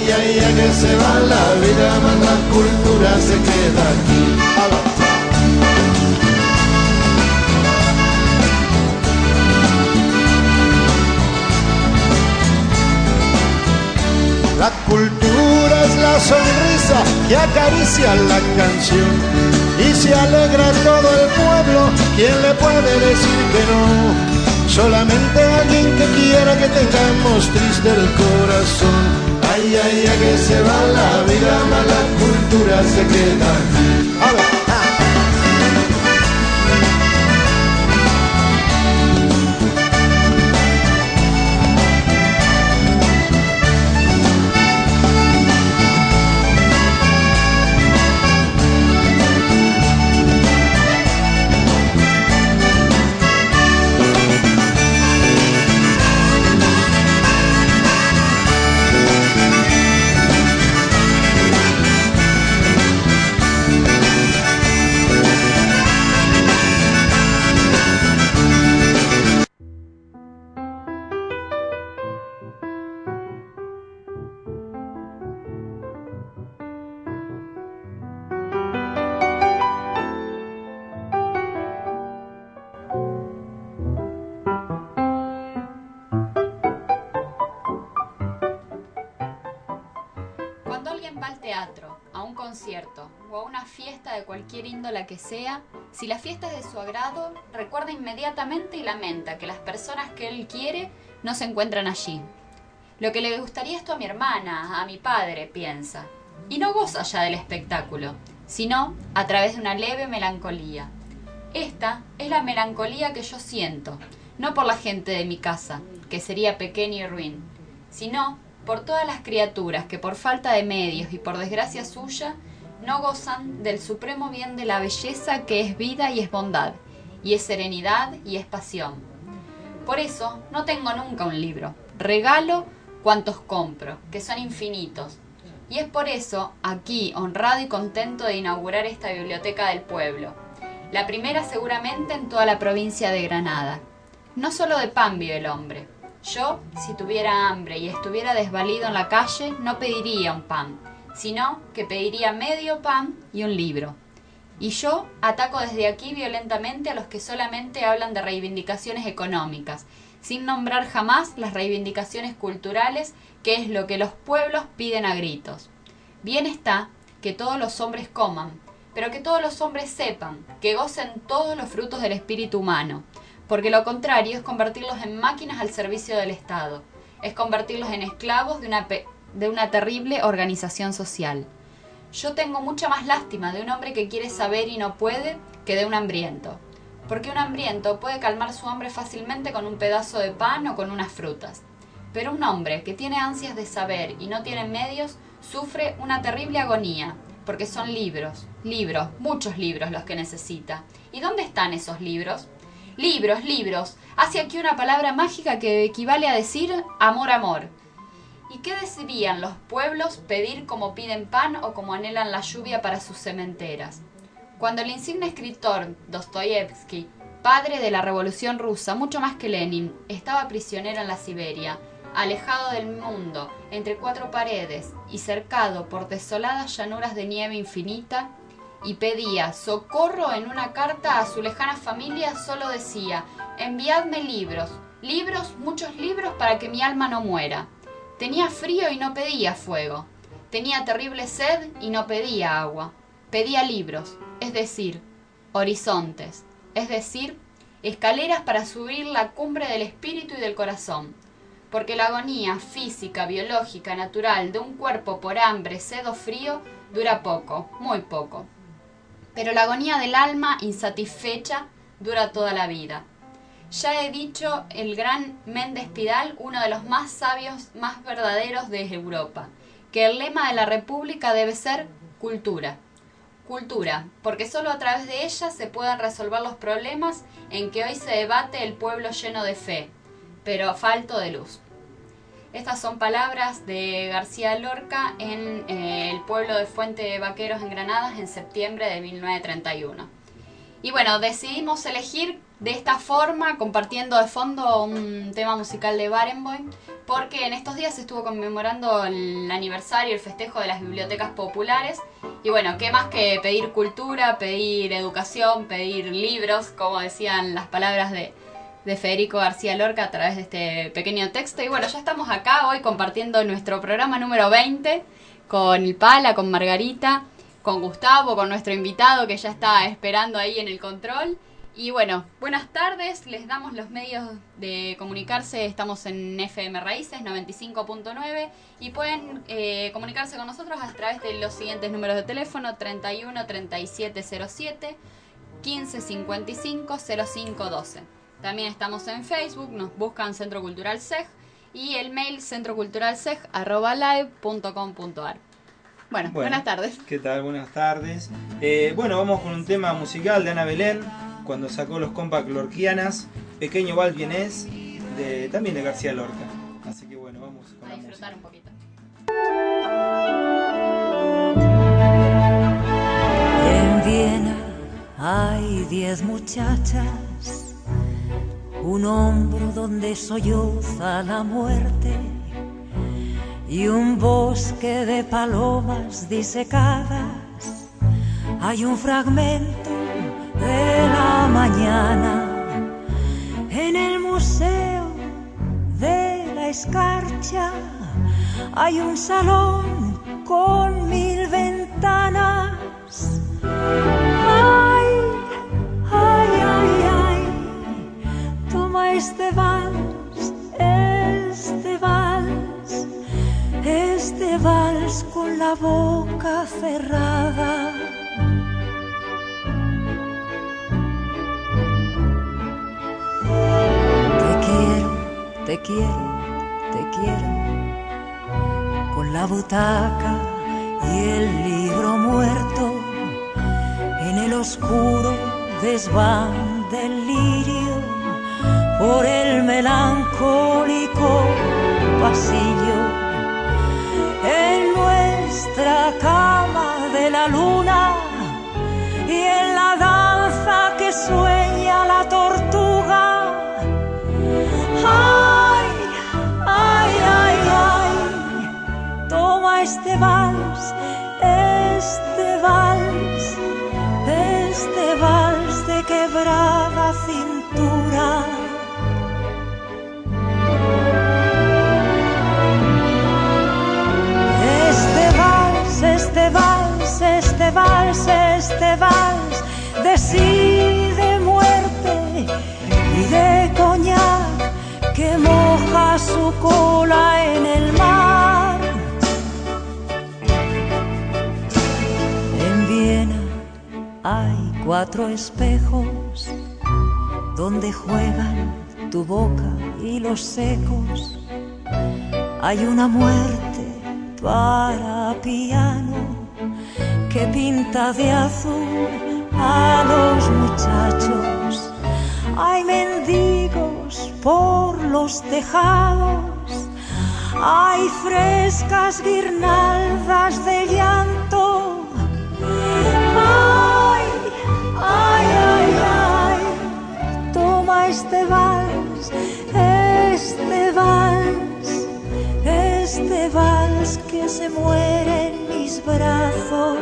Ay, ay, ay, que se va la vida, más la cultura se queda aquí. La cultura es la sonrisa que acaricia la canción y se alegra todo el pueblo. ¿Quién le puede decir que no? Solamente alguien que quiera que tengamos triste el corazón. Ay, ay, ay, que se va la vida, más la cultura se queda. Una fiesta de cualquier índola que sea, si la fiesta es de su agrado, recuerda inmediatamente y lamenta que las personas que él quiere no se encuentran allí. Lo que le gustaría esto a mi hermana, a mi padre, piensa. Y no goza ya del espectáculo, sino a través de una leve melancolía. Esta es la melancolía que yo siento, no por la gente de mi casa, que sería pequeña y ruin, sino por todas las criaturas que por falta de medios y por desgracia suya no gozan del supremo bien de la belleza que es vida y es bondad, y es serenidad y es pasión. Por eso no tengo nunca un libro, regalo cuantos compro, que son infinitos. Y es por eso aquí honrado y contento de inaugurar esta biblioteca del pueblo, la primera seguramente en toda la provincia de Granada. No solo de pan vive el hombre. Yo, si tuviera hambre y estuviera desvalido en la calle, no pediría un pan, sino que pediría medio pan y un libro. Y yo ataco desde aquí violentamente a los que solamente hablan de reivindicaciones económicas, sin nombrar jamás las reivindicaciones culturales, que es lo que los pueblos piden a gritos. Bien está que todos los hombres coman, pero que todos los hombres sepan, que gocen todos los frutos del espíritu humano, porque lo contrario es convertirlos en máquinas al servicio del Estado, es convertirlos en esclavos de una, de una terrible organización social. Yo tengo mucha más lástima de un hombre que quiere saber y no puede que de un hambriento, porque un hambriento puede calmar su hambre fácilmente con un pedazo de pan o con unas frutas. Pero un hombre que tiene ansias de saber y no tiene medios sufre una terrible agonía, porque son libros, libros, muchos libros los que necesita. ¿Y dónde están esos libros? Libros, libros. Hace aquí una palabra mágica que equivale a decir amor, amor. ¿Y qué decidían los pueblos pedir como piden pan o como anhelan la lluvia para sus cementeras? Cuando el insigne escritor Dostoyevsky, padre de la Revolución rusa, mucho más que Lenin, estaba prisionero en la Siberia, alejado del mundo, entre cuatro paredes y cercado por desoladas llanuras de nieve infinita, y pedía socorro en una carta a su lejana familia, solo decía, enviadme libros, libros, muchos libros para que mi alma no muera. Tenía frío y no pedía fuego. Tenía terrible sed y no pedía agua. Pedía libros, es decir, horizontes, es decir, escaleras para subir la cumbre del espíritu y del corazón. Porque la agonía física, biológica, natural de un cuerpo por hambre, sed o frío dura poco, muy poco. Pero la agonía del alma insatisfecha dura toda la vida. Ya he dicho el gran Méndez Pidal, uno de los más sabios, más verdaderos de Europa, que el lema de la República debe ser cultura. Cultura, porque solo a través de ella se pueden resolver los problemas en que hoy se debate el pueblo lleno de fe, pero falto de luz. Estas son palabras de García Lorca en eh, el pueblo de Fuente de Vaqueros en Granadas en septiembre de 1931. Y bueno, decidimos elegir de esta forma, compartiendo de fondo un tema musical de Barenboim, porque en estos días se estuvo conmemorando el aniversario, el festejo de las bibliotecas populares. Y bueno, qué más que pedir cultura, pedir educación, pedir libros, como decían las palabras de, de Federico García Lorca a través de este pequeño texto. Y bueno, ya estamos acá hoy compartiendo nuestro programa número 20 con el Pala, con Margarita, con Gustavo, con nuestro invitado que ya está esperando ahí en el control. Y bueno, buenas tardes, les damos los medios de comunicarse, estamos en FM Raíces 95.9 y pueden eh, comunicarse con nosotros a través de los siguientes números de teléfono 31 3707 15 55 05 12. También estamos en Facebook, nos buscan Centro Cultural SEG y el mail centroculturalseg.live.com.ar. Bueno, buenas tardes. ¿Qué tal? Buenas tardes. Eh, bueno, vamos con un tema musical de Ana Belén, cuando sacó los compas Lorquianas, Pequeño Val Bien Es, de, también de García Lorca. Así que bueno, vamos con A la disfrutar música. un poquito. En Viena hay diez muchachas, un hombro donde solloza la muerte y un bosque de palomas disecadas. Hay un fragmento de la mañana en el museo de la escarcha. Hay un salón con mil ventanas. Ay, ay, ay, ay, toma este vals, este vals con la boca cerrada. Te quiero, te quiero, te quiero, con la butaca y el libro muerto en el oscuro desván del lirio por el melancólico pasillo en nuestra cama de la luna y en la danza que sueña la tortuga ay ay ay ay toma este vals este vals este vals de quebrada cintura. Este vals, este vals, este vals de sí, de muerte y de coñac que moja su cola en el mar. En Viena hay cuatro espejos donde juegan tu boca y los secos. Hay una muerte para piano que pinta de azul a los muchachos. Hay mendigos por los tejados. Hay frescas guirnaldas de llanto. Ay, ay, ay, ay, toma este vals, este vals, este vals que se muere en mis brazos.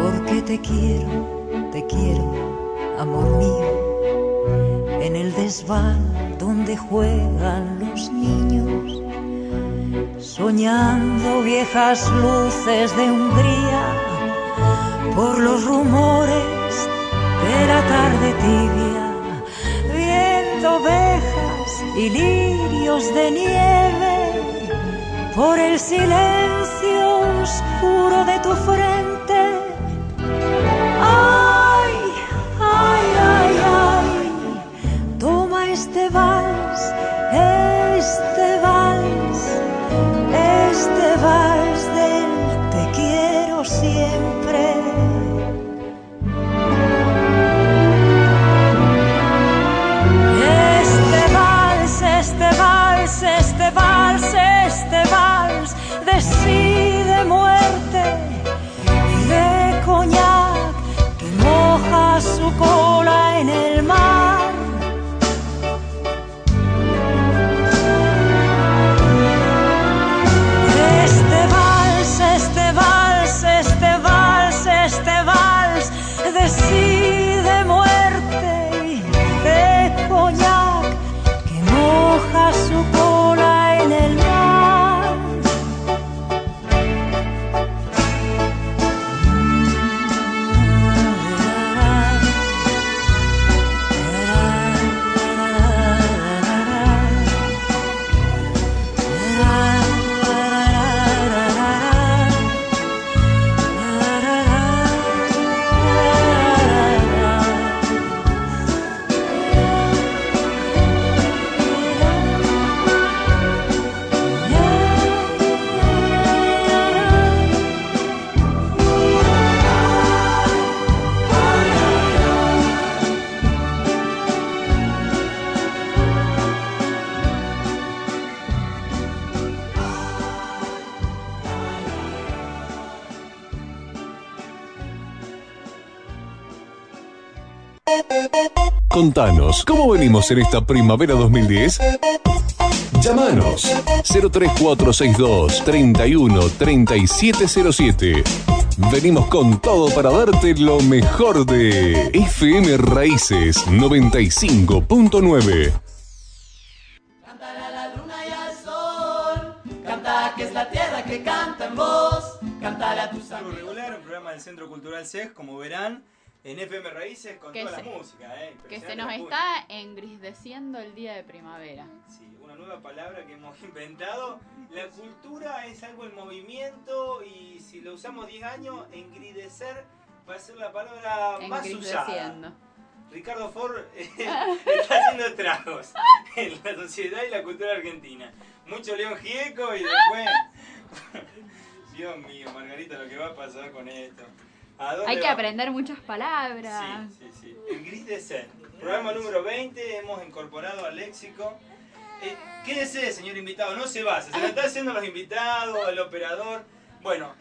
Porque te quiero, te quiero, amor mío, en el desván donde juegan los niños soñando viejas luces de Hungría por los rumores de la tarde tibia, ovejas y lirios de nieve por el silencio oscuro de tu frente. Contanos, ¿cómo venimos en esta primavera 2010? Llámanos 03462 31 3707. Venimos con todo para darte lo mejor de FM Raíces 95.9. en FM Raíces con Que toda se- la música. Eh, Que se nos está engrisdeciendo el día de primavera. Sí, una nueva palabra que hemos inventado. La cultura es algo en movimiento y si lo usamos 10 años, engridecer va a ser la palabra más usada. Ricardo Ford eh, está haciendo estragos en la sociedad y la cultura argentina. Mucho León Gieco y después... Dios mío, Margarita, lo que va a pasar con esto. ¿A dónde Hay que aprender muchas palabras. Sí, sí, sí. El gris de ser. Programa número 20, hemos incorporado al léxico. Eh, quédese, señor invitado, no se va. Se lo está haciendo los invitados, el operador. Bueno,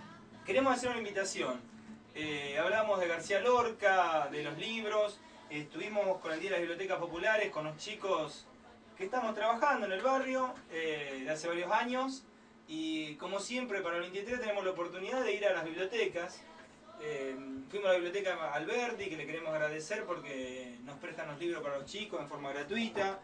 queremos hacer una invitación. Eh, hablamos de García Lorca, de los libros. Estuvimos con el Día de las Bibliotecas Populares, con los chicos que estamos trabajando en el barrio eh, de hace varios años. Y como siempre, para el 23 tenemos la oportunidad de ir a las bibliotecas. Eh, fuimos a la biblioteca Alberti, que le queremos agradecer porque nos prestan los libros para los chicos en forma gratuita.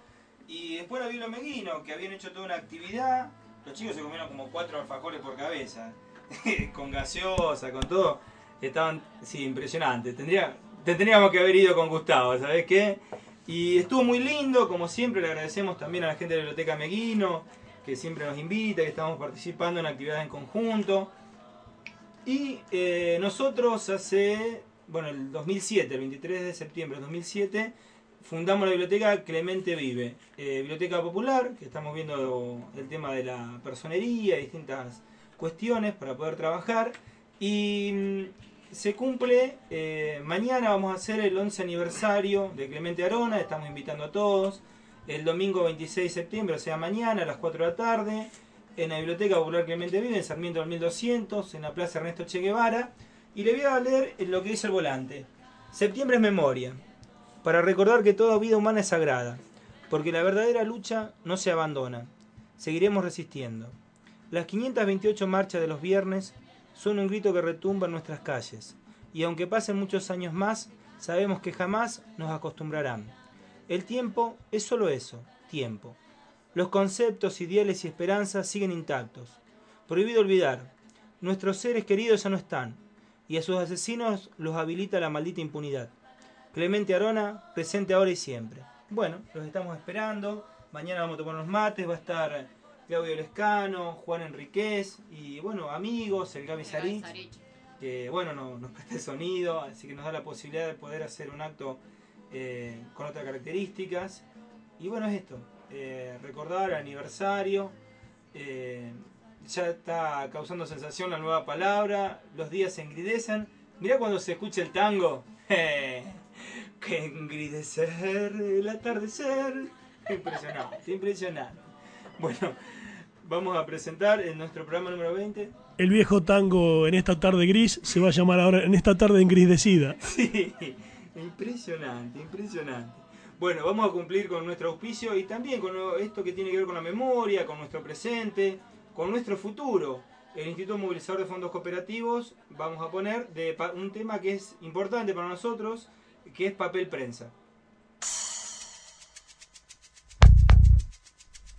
Y después la Biblia Meguino, que habían hecho toda una actividad. Los chicos se comieron como cuatro alfajores por cabeza, con gaseosa, con todo. Estaban, sí, impresionante. Tendría, te tendríamos que haber ido con Gustavo, ¿sabes qué? Y estuvo muy lindo, como siempre, le agradecemos también a la gente de la Biblioteca Meguino, que siempre nos invita, que estamos participando en actividades en conjunto. Y eh, nosotros hace, bueno, el 2007, el 23 de septiembre del 2007, fundamos la biblioteca Clemente Vive, eh, biblioteca popular, que estamos viendo el tema de la personería, distintas cuestiones para poder trabajar. Y mm, se cumple, eh, mañana vamos a hacer el 11 aniversario de Clemente Arona, estamos invitando a todos. El domingo 26 de septiembre, o sea mañana a las 4 de la tarde, en la Biblioteca Popular Clemente Vive, en Sarmiento del 1200, en la Plaza Ernesto Che Guevara. Y le voy a leer lo que dice el volante. Septiembre es memoria, para recordar que toda vida humana es sagrada, porque la verdadera lucha no se abandona. Seguiremos resistiendo. Las 528 marchas de los viernes son un grito que retumba en nuestras calles, y aunque pasen muchos años más, sabemos que jamás nos acostumbrarán. El tiempo es solo eso, tiempo. Los conceptos, ideales y esperanzas siguen intactos. Prohibido olvidar, nuestros seres queridos ya no están, y a sus asesinos los habilita la maldita impunidad. Clemente Arona, presente ahora y siempre. Bueno, los estamos esperando. Mañana vamos a tomar unos mates. Va a estar Claudio Lescano, Juan Enriquez y, bueno, amigos, el Gaby Sarich, que, bueno, no- nos presta el sonido, así que nos da la posibilidad de poder hacer un acto eh, con otras características. y bueno, es esto, eh, recordar aniversario, eh, ya está causando sensación la nueva palabra, los días se engridecen. Mirá cuando se escucha el tango. que engridecer el atardecer. Impresionante, impresionante. Bueno, vamos a presentar en nuestro programa número 20. El viejo tango en esta tarde gris se va a llamar ahora en esta tarde engrisecida. Sí, impresionante, impresionante. Bueno, vamos a cumplir con nuestro auspicio y también con esto que tiene que ver con la memoria, con nuestro presente, con nuestro futuro. El Instituto Movilizador de Fondos Cooperativos vamos a poner de un tema que es importante para nosotros, que es papel prensa.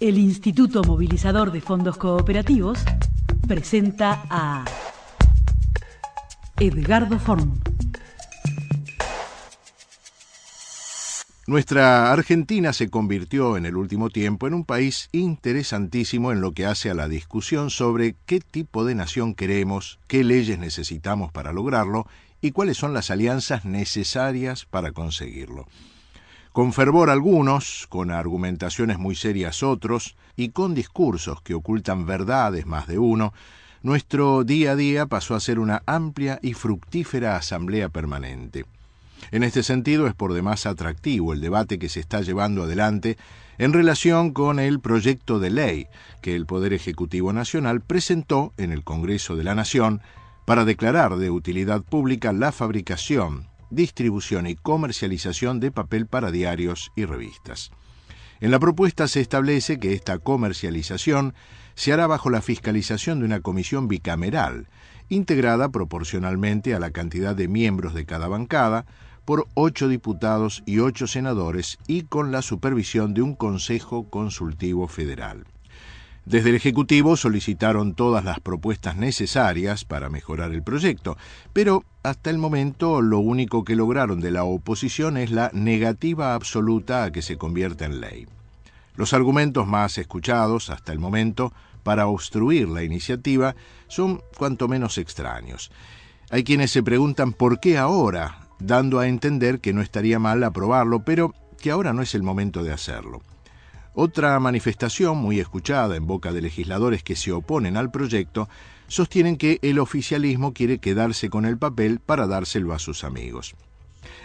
El Instituto Movilizador de Fondos Cooperativos presenta a Edgardo Forn. Nuestra Argentina se convirtió en el último tiempo en un país interesantísimo en lo que hace a la discusión sobre qué tipo de nación queremos, qué leyes necesitamos para lograrlo y cuáles son las alianzas necesarias para conseguirlo. Con fervor algunos, con argumentaciones muy serias otros, y con discursos que ocultan verdades más de uno, nuestro día a día pasó a ser una amplia y fructífera asamblea permanente. En este sentido es por demás atractivo el debate que se está llevando adelante en relación con el proyecto de ley que el Poder Ejecutivo Nacional presentó en el Congreso de la Nación para declarar de utilidad pública la fabricación, distribución y comercialización de papel para diarios y revistas. En la propuesta se establece que esta comercialización se hará bajo la fiscalización de una comisión bicameral, integrada proporcionalmente a la cantidad de miembros de cada bancada, por ocho diputados y ocho senadores y con la supervisión de un Consejo Consultivo Federal. Desde el Ejecutivo solicitaron todas las propuestas necesarias para mejorar el proyecto, pero hasta el momento lo único que lograron de la oposición es la negativa absoluta a que se convierta en ley. Los argumentos más escuchados hasta el momento para obstruir la iniciativa son cuanto menos extraños. Hay quienes se preguntan por qué ahora, dando a entender que no estaría mal aprobarlo, pero que ahora no es el momento de hacerlo. Otra manifestación muy escuchada en boca de legisladores que se oponen al proyecto sostienen que el oficialismo quiere quedarse con el papel para dárselo a sus amigos.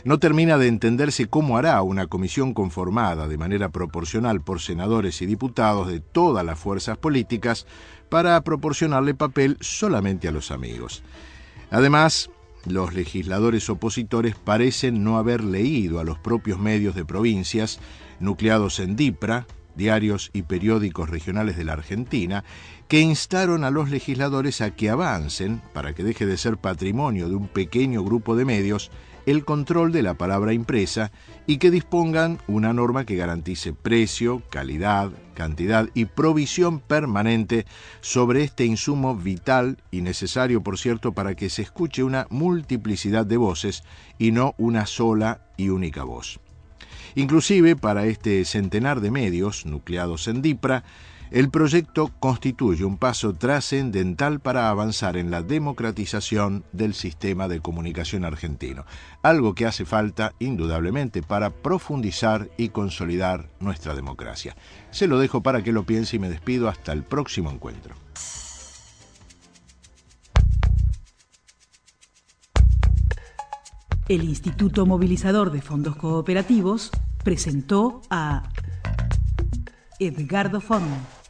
No termina de entenderse cómo hará una comisión conformada de manera proporcional por senadores y diputados de todas las fuerzas políticas para proporcionarle papel solamente a los amigos. Además, los legisladores opositores parecen no haber leído a los propios medios de provincias, nucleados en DIPRA, diarios y periódicos regionales de la Argentina, que instaron a los legisladores a que avancen, para que deje de ser patrimonio de un pequeño grupo de medios, el control de la palabra impresa y que dispongan una norma que garantice precio, calidad, cantidad y provisión permanente sobre este insumo vital y necesario, por cierto, para que se escuche una multiplicidad de voces y no una sola y única voz. Inclusive para este centenar de medios nucleados en DIPRA, el proyecto constituye un paso trascendental para avanzar en la democratización del sistema de comunicación argentino, algo que hace falta indudablemente para profundizar y consolidar nuestra democracia. Se lo dejo para que lo piense y me despido hasta el próximo encuentro. El Instituto Movilizador de Fondos Cooperativos presentó a Edgardo Forn.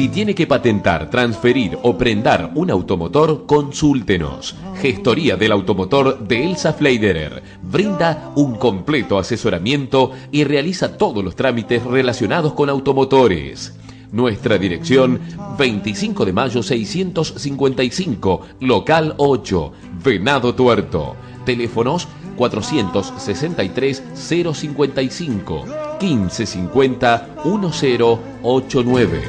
Si tiene que patentar, transferir o prendar un automotor, consúltenos. Gestoría del automotor de Elsa Fleiderer brinda un completo asesoramiento y realiza todos los trámites relacionados con automotores. Nuestra dirección 25 de mayo 655, local 8, Venado Tuerto. Teléfonos 463 055 1550 1089.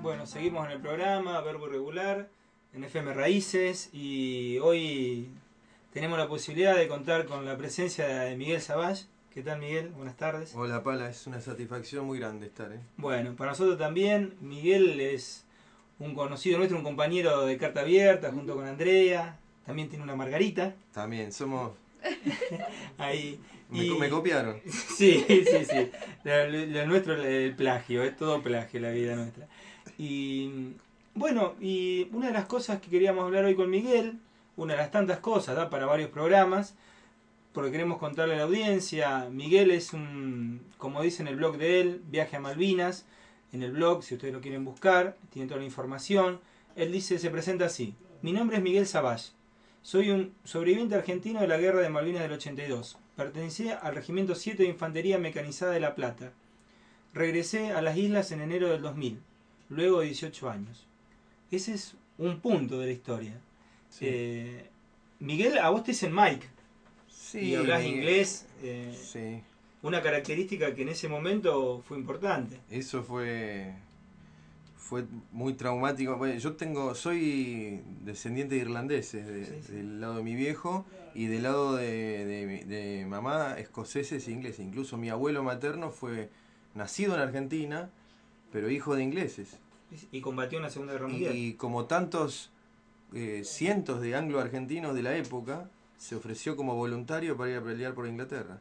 Bueno, seguimos en el programa, verbo irregular. en FM Raíces y hoy tenemos la posibilidad de contar con la presencia de Miguel Savage. ¿Qué tal Miguel? Buenas tardes. Hola Pala, es una satisfacción muy grande estar. ¿eh? Bueno, para nosotros también, Miguel es un conocido nuestro, un compañero de carta abierta junto con Andrea, también tiene una margarita. También, somos... Ahí. Me, y- me copiaron. Sí, sí, sí. Lo, lo- lo nuestro es el plagio, es todo plagio la vida nuestra. Y bueno, y una de las cosas que queríamos hablar hoy con Miguel, una de las tantas cosas, da para varios programas, porque queremos contarle a la audiencia, Miguel es un, como dice en el blog de él, Viaje a Malvinas, en el blog, si ustedes lo quieren buscar, tiene toda la información. Él dice, se presenta así, mi nombre es Miguel Savage, soy un sobreviviente argentino de la guerra de Malvinas del 82. Pertenecía al Regimiento 7 de Infantería Mecanizada de La Plata. Regresé a las islas en enero del 2000, luego de 18 años. Ese es un punto de la historia. Sí. Eh, Miguel, a vos te dicen Mike Sí, y hablas inglés. eh, Sí, una característica que en ese momento fue importante. eso fue fue muy traumático. Bueno, yo tengo soy descendiente de irlandeses de- Sí, sí. del lado de mi viejo y del lado de, de de mamá escoceses e ingleses. Incluso mi abuelo materno fue nacido en Argentina, pero hijo de ingleses. Y combatió en la Segunda Guerra Y, Mundial. y como tantos eh, cientos de anglo-argentinos de la época, se ofreció como voluntario para ir a pelear por Inglaterra.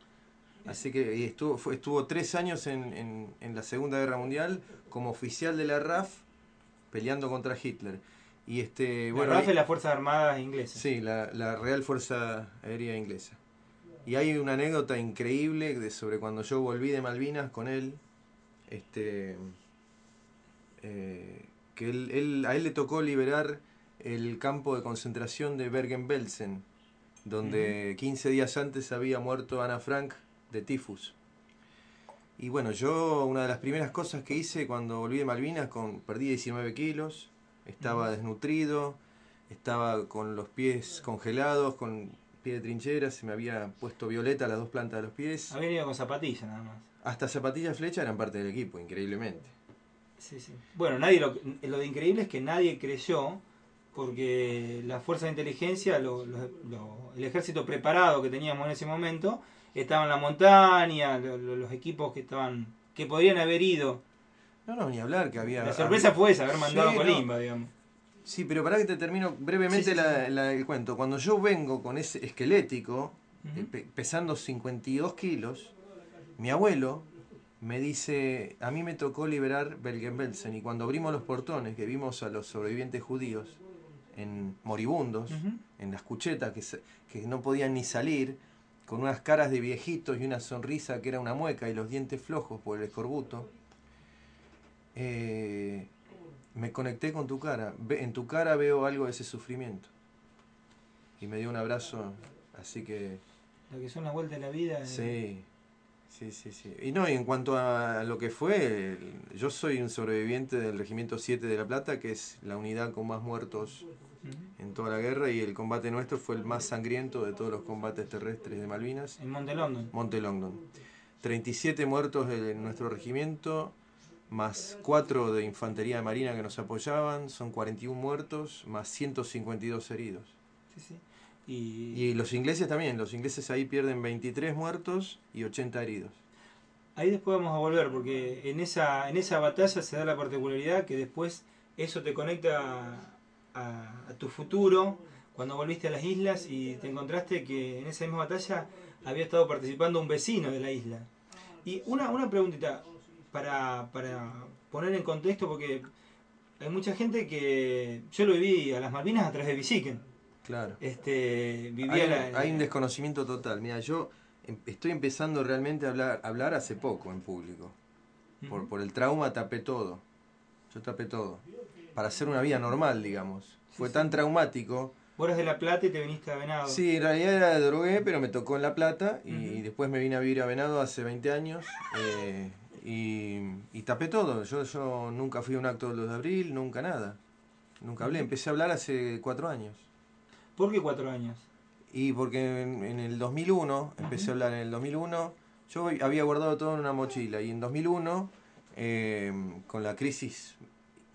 Así que y estuvo, fue- estuvo tres años en, en- en la Segunda Guerra Mundial como oficial de la RAF peleando contra Hitler. Y este, La bueno, RAF es las Fuerzas Armadas Inglesas. Sí, la, la Real Fuerza Aérea Inglesa. Y hay una anécdota increíble de sobre cuando yo volví de Malvinas con él, este, eh, que él, él- a él le tocó liberar el campo de concentración de Bergen-Belsen, donde 15 días antes había muerto Ana Frank de tifus. Y bueno, yo una de las primeras cosas que hice cuando volví de Malvinas, con, perdí 19 kilos, estaba desnutrido, estaba con los pies congelados, con pie de trinchera, se me había puesto violeta las dos plantas de los pies. Había venido con zapatillas nada más. Hasta zapatillas flecha eran parte del equipo, increíblemente. Sí, sí. Bueno, nadie lo, lo de increíble es que nadie creyó, porque la fuerza de inteligencia, lo- lo- lo- el ejército preparado que teníamos en ese momento, estaba en la montaña, lo- lo- los equipos que estaban que podrían haber ido. No, no, ni hablar que había... La sorpresa había- fue esa, haber mandado Sí, a no. Colimba, digamos. Sí, pero para que te termino brevemente Sí, sí, la- la- el cuento. Cuando yo vengo con ese esquelético, Ujú. eh, pe- pesando 52 kilos, mi abuelo me dice, a mí me tocó liberar Bergen-Belsen y cuando abrimos los portones, que vimos a los sobrevivientes judíos en moribundos, en las cuchetas, que, se- que no podían ni salir, con unas caras de viejitos y una sonrisa que era una mueca y los dientes flojos por el escorbuto, eh, me conecté con tu cara. En tu cara veo algo de ese sufrimiento. Y me dio un abrazo, así que Lo que son las vueltas de la vida. eh, sí, sí, sí, sí. Y no, y en cuanto a lo que fue, yo soy un sobreviviente del Regimiento 7 de La Plata, que es la unidad con más muertos en toda la guerra, y el combate nuestro fue el más sangriento de todos los combates terrestres de Malvinas. En Monte London. Monte Longdon. 37 muertos de nuestro regimiento, más 4 de infantería de marina que nos apoyaban, son 41 muertos, más 152 heridos. Sí, sí. Y, Y los ingleses también, los ingleses ahí pierden 23 muertos y 80 heridos. ahí después vamos a volver, porque en esa, en esa batalla se da la particularidad que después eso te conecta a, a tu futuro, cuando volviste a las islas y te encontraste que en esa misma batalla había estado participando un vecino de la isla. Y una, una preguntita para, para poner en contexto, porque hay mucha gente que yo lo viví a las Malvinas a través de Bisiken. Claro. Este, vivía Hay, la- hay un desconocimiento total. Mira, yo em- estoy empezando realmente a hablar, a hablar hace poco en público. Por, por el trauma tapé todo. Yo tapé todo. Para hacer una vida normal, digamos. Fue sí. tan traumático Vos eras de La Plata y te viniste a Venado. Sí, en realidad era de drogué, pero me tocó en La Plata y después me vine a vivir a Venado hace 20 años eh, y, y tapé todo. Yo, yo nunca fui a un acto del 2 de abril, nunca nada. Nunca hablé, empecé a hablar hace cuatro años. ¿Por qué cuatro años? Y porque en, en el 2001, empecé a hablar en el 2001, yo había guardado todo en una mochila y en 2001, eh, con la crisis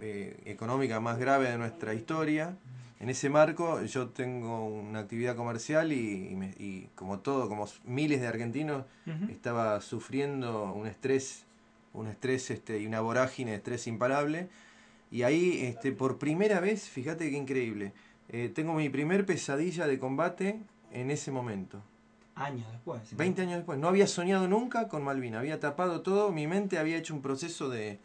eh, económica más grave de nuestra historia, en ese marco yo tengo una actividad comercial y, y me- y como todo, como miles de argentinos, estaba sufriendo un estrés, un estrés este, y una vorágine de estrés imparable. Y ahí, este, por primera vez, fíjate qué increíble, eh, tengo mi primer pesadilla de combate en ese momento. Años después. 20 años después. No había soñado nunca con Malvina, había tapado todo, mi mente había hecho un proceso de,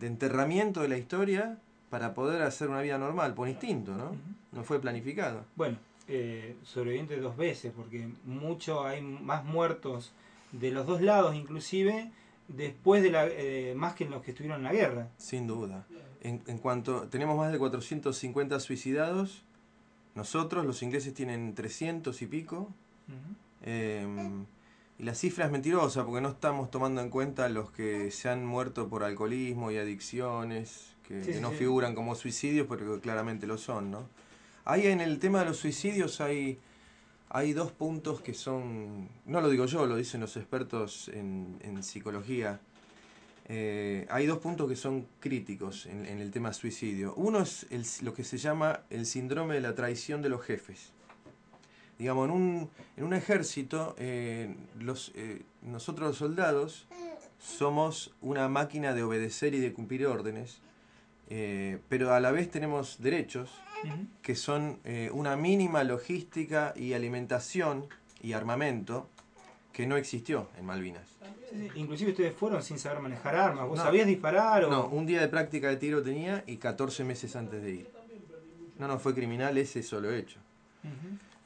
de enterramiento de la historia para poder hacer una vida normal, por instinto, ¿no? No fue planificado. Bueno, eh, sobreviviente dos veces, porque mucho hay más muertos de los dos lados, inclusive después de la, eh, más que en los que estuvieron en la guerra. Sin duda. En, en cuanto tenemos más de 450 suicidados, nosotros, los ingleses, tienen 300 y pico. Eh, y la cifra es mentirosa porque no estamos tomando en cuenta los que se han muerto por alcoholismo y adicciones, que, Sí, que sí, no sí. figuran como suicidios, pero claramente lo son, ¿no? Ahí en el tema de los suicidios hay, hay dos puntos que son, no lo digo yo, lo dicen los expertos en, en psicología. Eh, hay dos puntos que son críticos en, en el tema suicidio. Uno es el- lo que se llama el síndrome de la traición de los jefes digamos, en un, en un ejército, eh, los, eh, nosotros los soldados somos una máquina de obedecer y de cumplir órdenes, eh, pero a la vez tenemos derechos que son una mínima logística y alimentación y armamento que no existió en Malvinas. Sí, sí. Inclusive ustedes fueron sin saber manejar armas. ¿Vos No. sabías disparar o...? No, un día de práctica de tiro tenía y 14 meses antes de ir. No, no fue criminal ese solo hecho.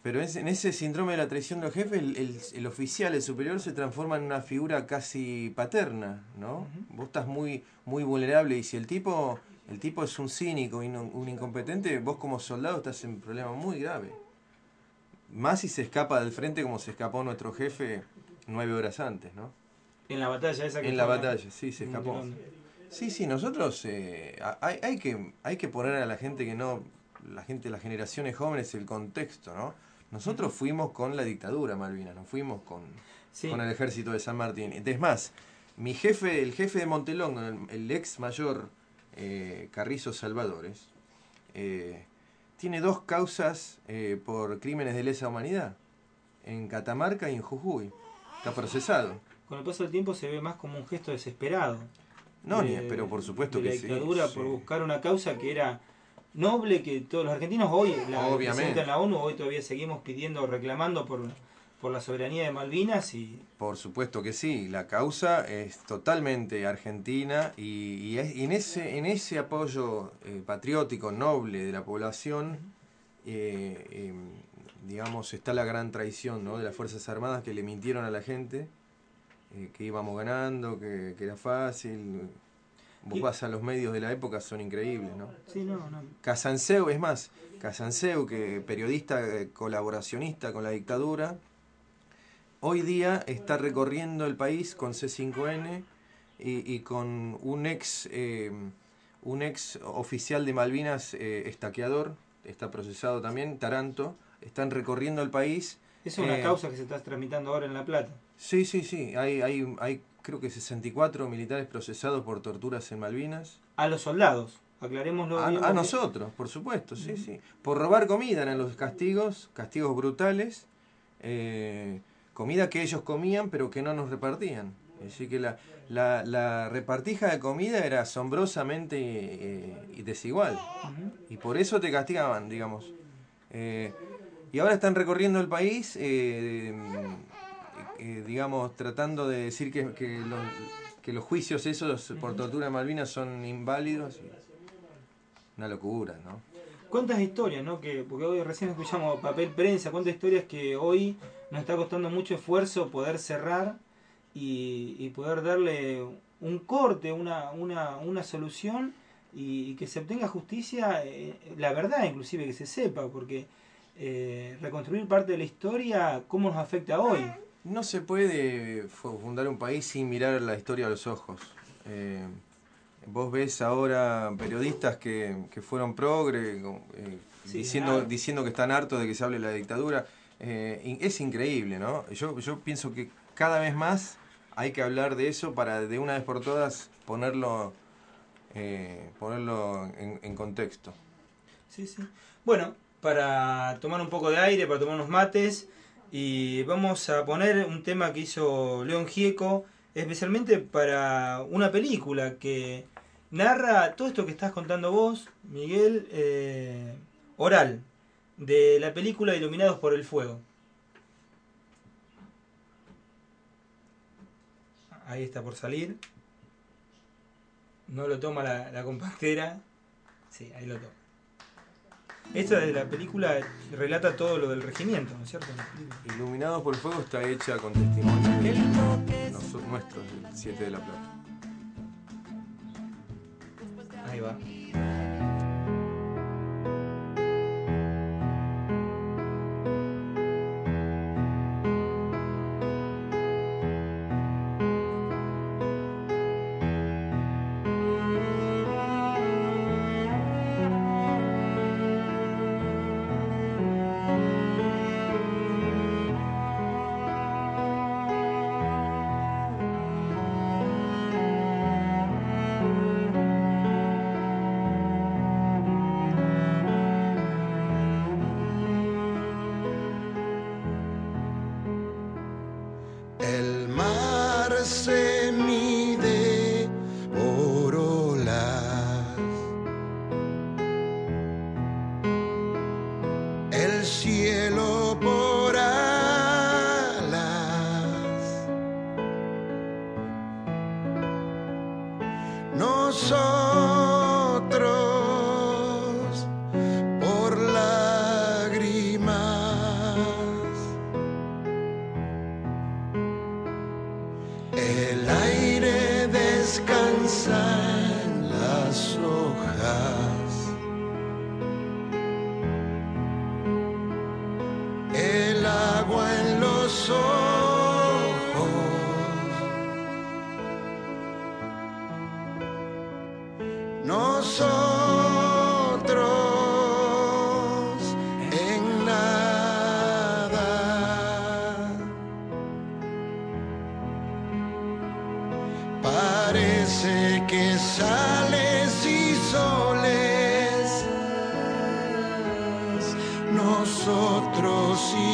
Pero en ese síndrome de la traición de los jefes, el, el- el oficial, el superior, se transforma en una figura casi paterna, ¿no? Vos estás muy, muy vulnerable y si el tipo, el tipo es un cínico y no- un incompetente, vos como soldado estás en un problema muy grave. Más si se escapa del frente como se escapó nuestro jefe nueve horas antes, ¿no? En la batalla esa que En la batalla, sí, se escapó. Sí, sí, nosotros eh, hay, hay, que, hay que poner a la gente que no, la gente, las generaciones jóvenes, el contexto, ¿no? Nosotros fuimos con la dictadura Malvinas, no fuimos con, Sí. con el ejército de San Martín. Es más, mi jefe, el jefe de Montelón, el, el ex mayor eh, Carrizo Salvadores, eh, tiene dos causas eh, por crímenes de lesa humanidad, en Catamarca y en Jujuy. Está procesado. Con el paso del tiempo se ve más como un gesto desesperado. No, ni- de- pero por supuesto de que la sí, dictadura sí. por buscar una causa que era noble, que todos los argentinos hoy, la Obviamente. en la ONU, hoy todavía seguimos pidiendo, reclamando por, por la soberanía de Malvinas y Por supuesto que sí, la causa es totalmente argentina y, y es- y en, ese, en ese apoyo eh, patriótico, noble de la población, eh, eh, digamos, está la gran traición ¿no? de las Fuerzas Armadas que le mintieron a la gente, eh, que íbamos ganando, que, que era fácil. Vos vas a los medios de la época, son increíbles, ¿no? sí, no, no. Casanseu, es más, Casanseu, que periodista eh, colaboracionista con la dictadura, hoy día está recorriendo el país con C5N y, y con un ex, eh, un ex oficial de Malvinas eh, estaqueador, está procesado también, Taranto, están recorriendo el país. Esa es una eh, causa que se está tramitando ahora en La Plata. Sí, sí, sí, hay, hay, hay creo que 64 militares procesados por torturas en Malvinas. A los soldados, aclarémoslo A, bien, a nosotros, por supuesto, sí, sí. Por robar comida eran los castigos, castigos brutales, eh, comida que ellos comían pero que no nos repartían. Así que la, la, la repartija de comida era asombrosamente eh, desigual. Y por eso te castigaban, digamos. Eh, y ahora están recorriendo el país, eh, eh, digamos, tratando de decir que, que los, que los juicios esos por tortura en Malvinas son inválidos. Una locura, ¿no? ¿Cuántas historias, no? Que, porque hoy recién escuchamos papel prensa, cuántas historias que hoy nos está costando mucho esfuerzo poder cerrar y, y poder darle un corte, una, una, una solución y, y que se obtenga justicia, eh, la verdad inclusive que se sepa, porque eh, reconstruir parte de la historia, ¿cómo nos afecta hoy? No se puede fu- fundar un país sin mirar la historia a los ojos. Eh, vos ves ahora periodistas que, que fueron progre, eh, Sí, diciendo, claro. diciendo que están hartos de que se hable de la dictadura. Es increíble, ¿no? Yo, yo pienso que cada vez más hay que hablar de eso para de una vez por todas ponerlo, ponerlo en, en contexto. Sí, sí. Bueno, para tomar un poco de aire, para tomar unos mates. Y vamos a poner un tema que hizo León Gieco, especialmente para una película que narra todo esto que estás contando vos, Miguel, eh, oral, de la película Iluminados por el Fuego. Ahí está por salir. No lo toma la, la. Sí, ahí lo toma. Esta de la película relata todo lo del regimiento, ¿no es cierto? Iluminados por el Fuego está hecha con testimonios de nuestros, del 7 de la Plata. Ahí va. Parece que sales y soles, nosotros y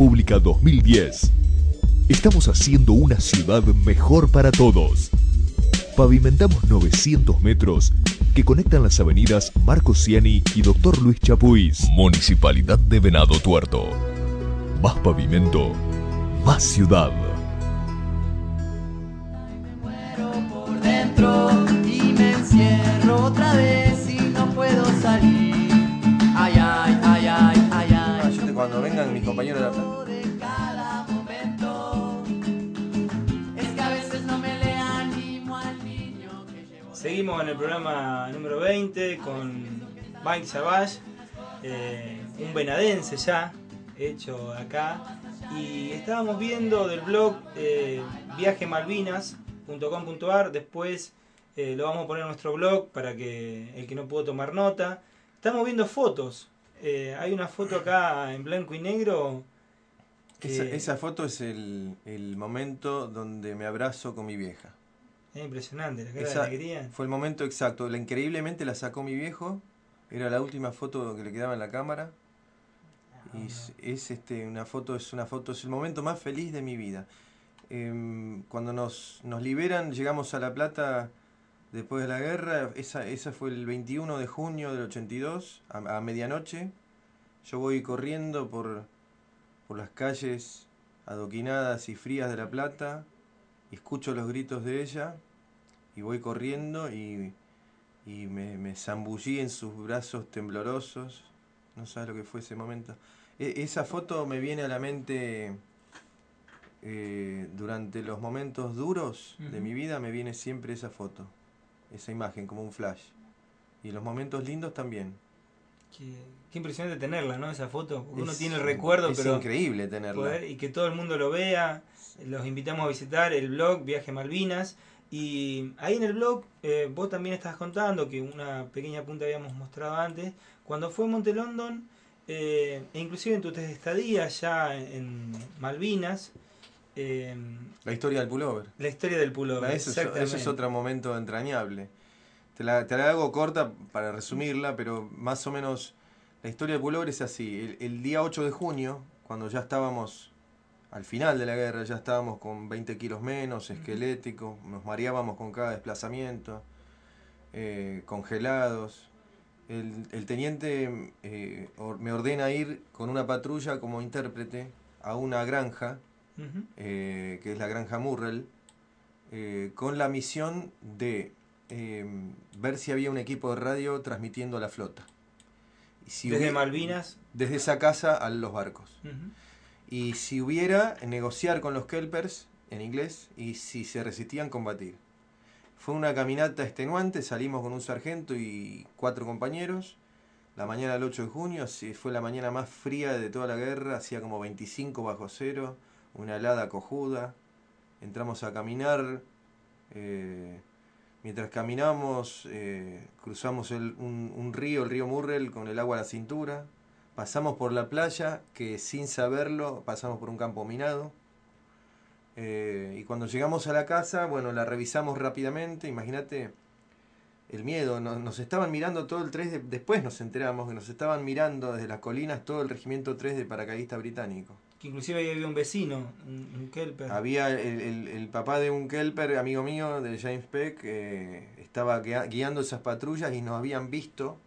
Pública 2010. Estamos haciendo una ciudad mejor para todos. Pavimentamos 900 metros que conectan las avenidas Marcos Ciani y Dr. Luis Chapuis. Municipalidad de Venado Tuerto. Más pavimento, más ciudad. Mike Savage, eh, un venadense ya, hecho acá. Y estábamos viendo del blog eh, viajemalvinas.com.ar, después eh, lo vamos a poner en nuestro blog para que el que no pudo tomar nota. Estamos viendo fotos. Hay una foto acá en blanco y negro. Esa, esa foto es el, el momento donde me abrazo con mi vieja. Es impresionante, la cara de alegría. fue el momento exacto. La, increíblemente la sacó mi viejo. Era la última foto que le quedaba en la cámara. Y es, es, este, una foto, es una foto, es el momento más feliz de mi vida. Em, cuando nos, nos liberan, llegamos a La Plata después de la guerra. Esa, esa fue el 21 de junio del 82, a, a medianoche. Yo voy corriendo por, por las calles adoquinadas y frías de La Plata y escucho los gritos de ella y voy corriendo y, y me, me zambullí en sus brazos temblorosos. No sabes lo que fue ese momento. E- esa foto me viene a la mente eh, durante los momentos duros de mi vida, me viene siempre esa foto, esa imagen como un flash. Y los momentos lindos también. Qué, qué impresionante tenerla, ¿no? Esa foto. Porque uno Es- tiene el recuerdo, es pero. increíble tenerla. poder- y que todo el mundo lo vea. Los invitamos a visitar el blog Viaje Malvinas. Y ahí en el blog eh, vos también estás contando que una pequeña punta habíamos mostrado antes. Cuando fue Monte London, eh, e inclusive en tu estadía ya en Malvinas, eh, La historia del pullover. la historia del pullover. Eso es, eso es exactamente. otro momento entrañable. Te la, te la hago corta para resumirla, pero más o menos la historia del pullover es así. El, el día 8 de junio, cuando ya estábamos al final de la guerra, ya estábamos con 20 kilos menos, esqueléticos, nos mareábamos con cada desplazamiento, eh, congelados. El, el teniente eh, or- me ordena ir con una patrulla como intérprete a una granja eh, que es la Granja Murrell, con la misión de ver si había un equipo de radio transmitiendo a la flota. Y si Desde Malvinas. Desde esa casa a los barcos. Y si hubiera, negociar con los Kelpers, en inglés, y si se resistían, combatir. Fue una caminata extenuante, salimos con un sargento y cuatro compañeros. La mañana del 8 de junio, fue la mañana más fría de toda la guerra, hacía como 25 bajo cero, una helada cojuda. Entramos a caminar. eh, mientras caminamos, eh, cruzamos el- un, un río, el río Murrell, con el agua a la cintura. Pasamos por la playa, que sin saberlo pasamos por un campo minado. Eh, y cuando llegamos a la casa, bueno, la revisamos rápidamente. Imagínate el miedo. Nos, nos estaban mirando todo el 3 de, después nos enteramos que nos estaban mirando desde las colinas todo el regimiento 3 de paracaidista británico. Que inclusive ahí había un vecino, un, Kelper. Había el, el- el papá de un Kelper, amigo mío, de James Peck, eh, estaba guia- guiando esas patrullas y nos habían visto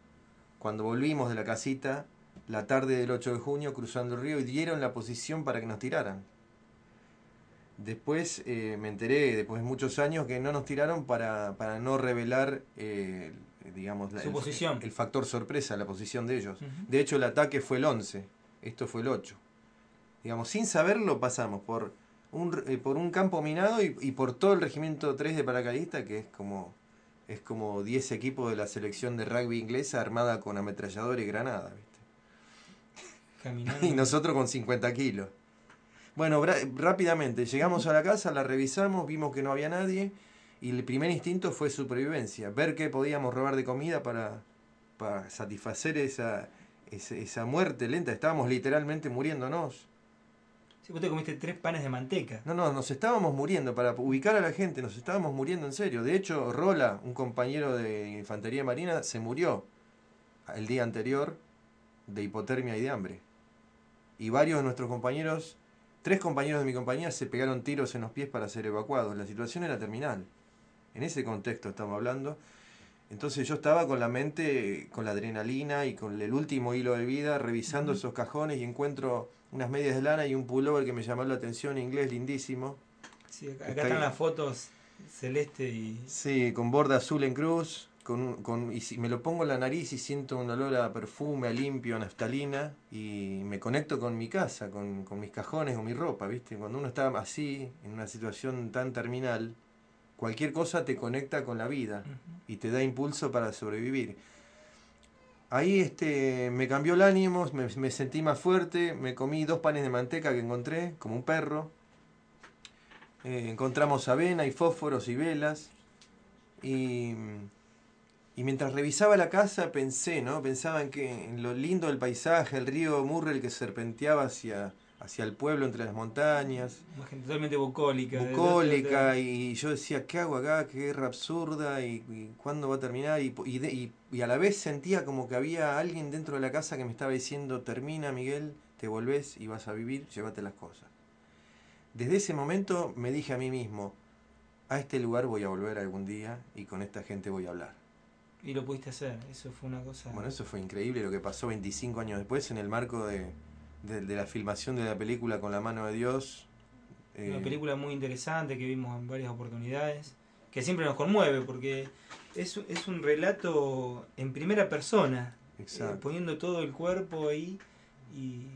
cuando volvimos de la casita la tarde del 8 de junio cruzando el río y dieron la posición para que nos tiraran. Después eh, me enteré, después de muchos años, que no nos tiraron para, para no revelar, eh, digamos, la- Su el, posición. el factor sorpresa, la posición de ellos. De hecho, el ataque fue el 11, esto fue el 8. Digamos, sin saberlo pasamos por un, eh, por un campo minado y, y por todo el regimiento 3 de paracaidistas, que es como, es como 10 equipos de la selección de rugby inglesa armada con ametrallador y granada. ¿viste? Caminando. Y nosotros con 50 kilos. Bueno, rápidamente, llegamos a la casa, la revisamos, vimos que no había nadie y el primer instinto fue supervivencia, ver qué podíamos robar de comida para, para satisfacer esa, esa, esa muerte lenta. Estábamos literalmente muriéndonos. Sí, vos te comiste tres panes de manteca. No, no, nos estábamos muriendo, para ubicar a la gente, nos estábamos muriendo en serio. De hecho, Rola, un compañero de Infantería Marina, se murió el día anterior de hipotermia y de hambre. Y varios de nuestros compañeros, tres compañeros de mi compañía se pegaron tiros en los pies para ser evacuados. La situación era terminal. En ese contexto estamos hablando. Entonces yo estaba con la mente, con la adrenalina y con el último hilo de vida, revisando Ujú. esos cajones y encuentro unas medias de lana y un pullover que me llamó la atención, inglés lindísimo. Sí, acá, acá Está están ahí. las fotos celeste y. Sí, con borda azul en cruz, con, y si me lo pongo en la nariz y siento un olor a perfume, a limpio, a naftalina, y me conecto con mi casa, con, con mis cajones, con mi ropa, ¿viste? Cuando uno está así, en una situación tan terminal, cualquier cosa te conecta con la vida y te da impulso para sobrevivir. Ahí este, me cambió el ánimo, me, me sentí más fuerte, me comí dos panes de manteca que encontré, como un perro. Eh, encontramos avena y fósforos y velas. Y, y mientras revisaba la casa pensé, ¿no? Pensaba en, que, en lo lindo del paisaje, el río Murrell que serpenteaba hacia, hacia el pueblo entre las montañas Una gente totalmente bucólica. de- bucólica de- y yo decía, ¿qué hago acá? ¿Qué guerra absurda? ¿Y, y cuándo va a terminar? Y, y, de- y- y a la vez sentía como que había alguien dentro de la casa que me estaba diciendo, termina Miguel, te volvés y vas a vivir, llévate las cosas. Desde ese momento me dije a mí mismo, a este lugar voy a volver algún día y con esta gente voy a hablar. Y lo pudiste hacer, eso fue una cosa. Bueno, eso fue increíble lo que pasó 25 años después en el marco de, de- de la filmación de la película Con la mano de Dios. Una eh, película muy interesante que vimos en varias oportunidades, que siempre nos conmueve porque es, es un relato en primera persona, eh, poniendo todo el cuerpo ahí y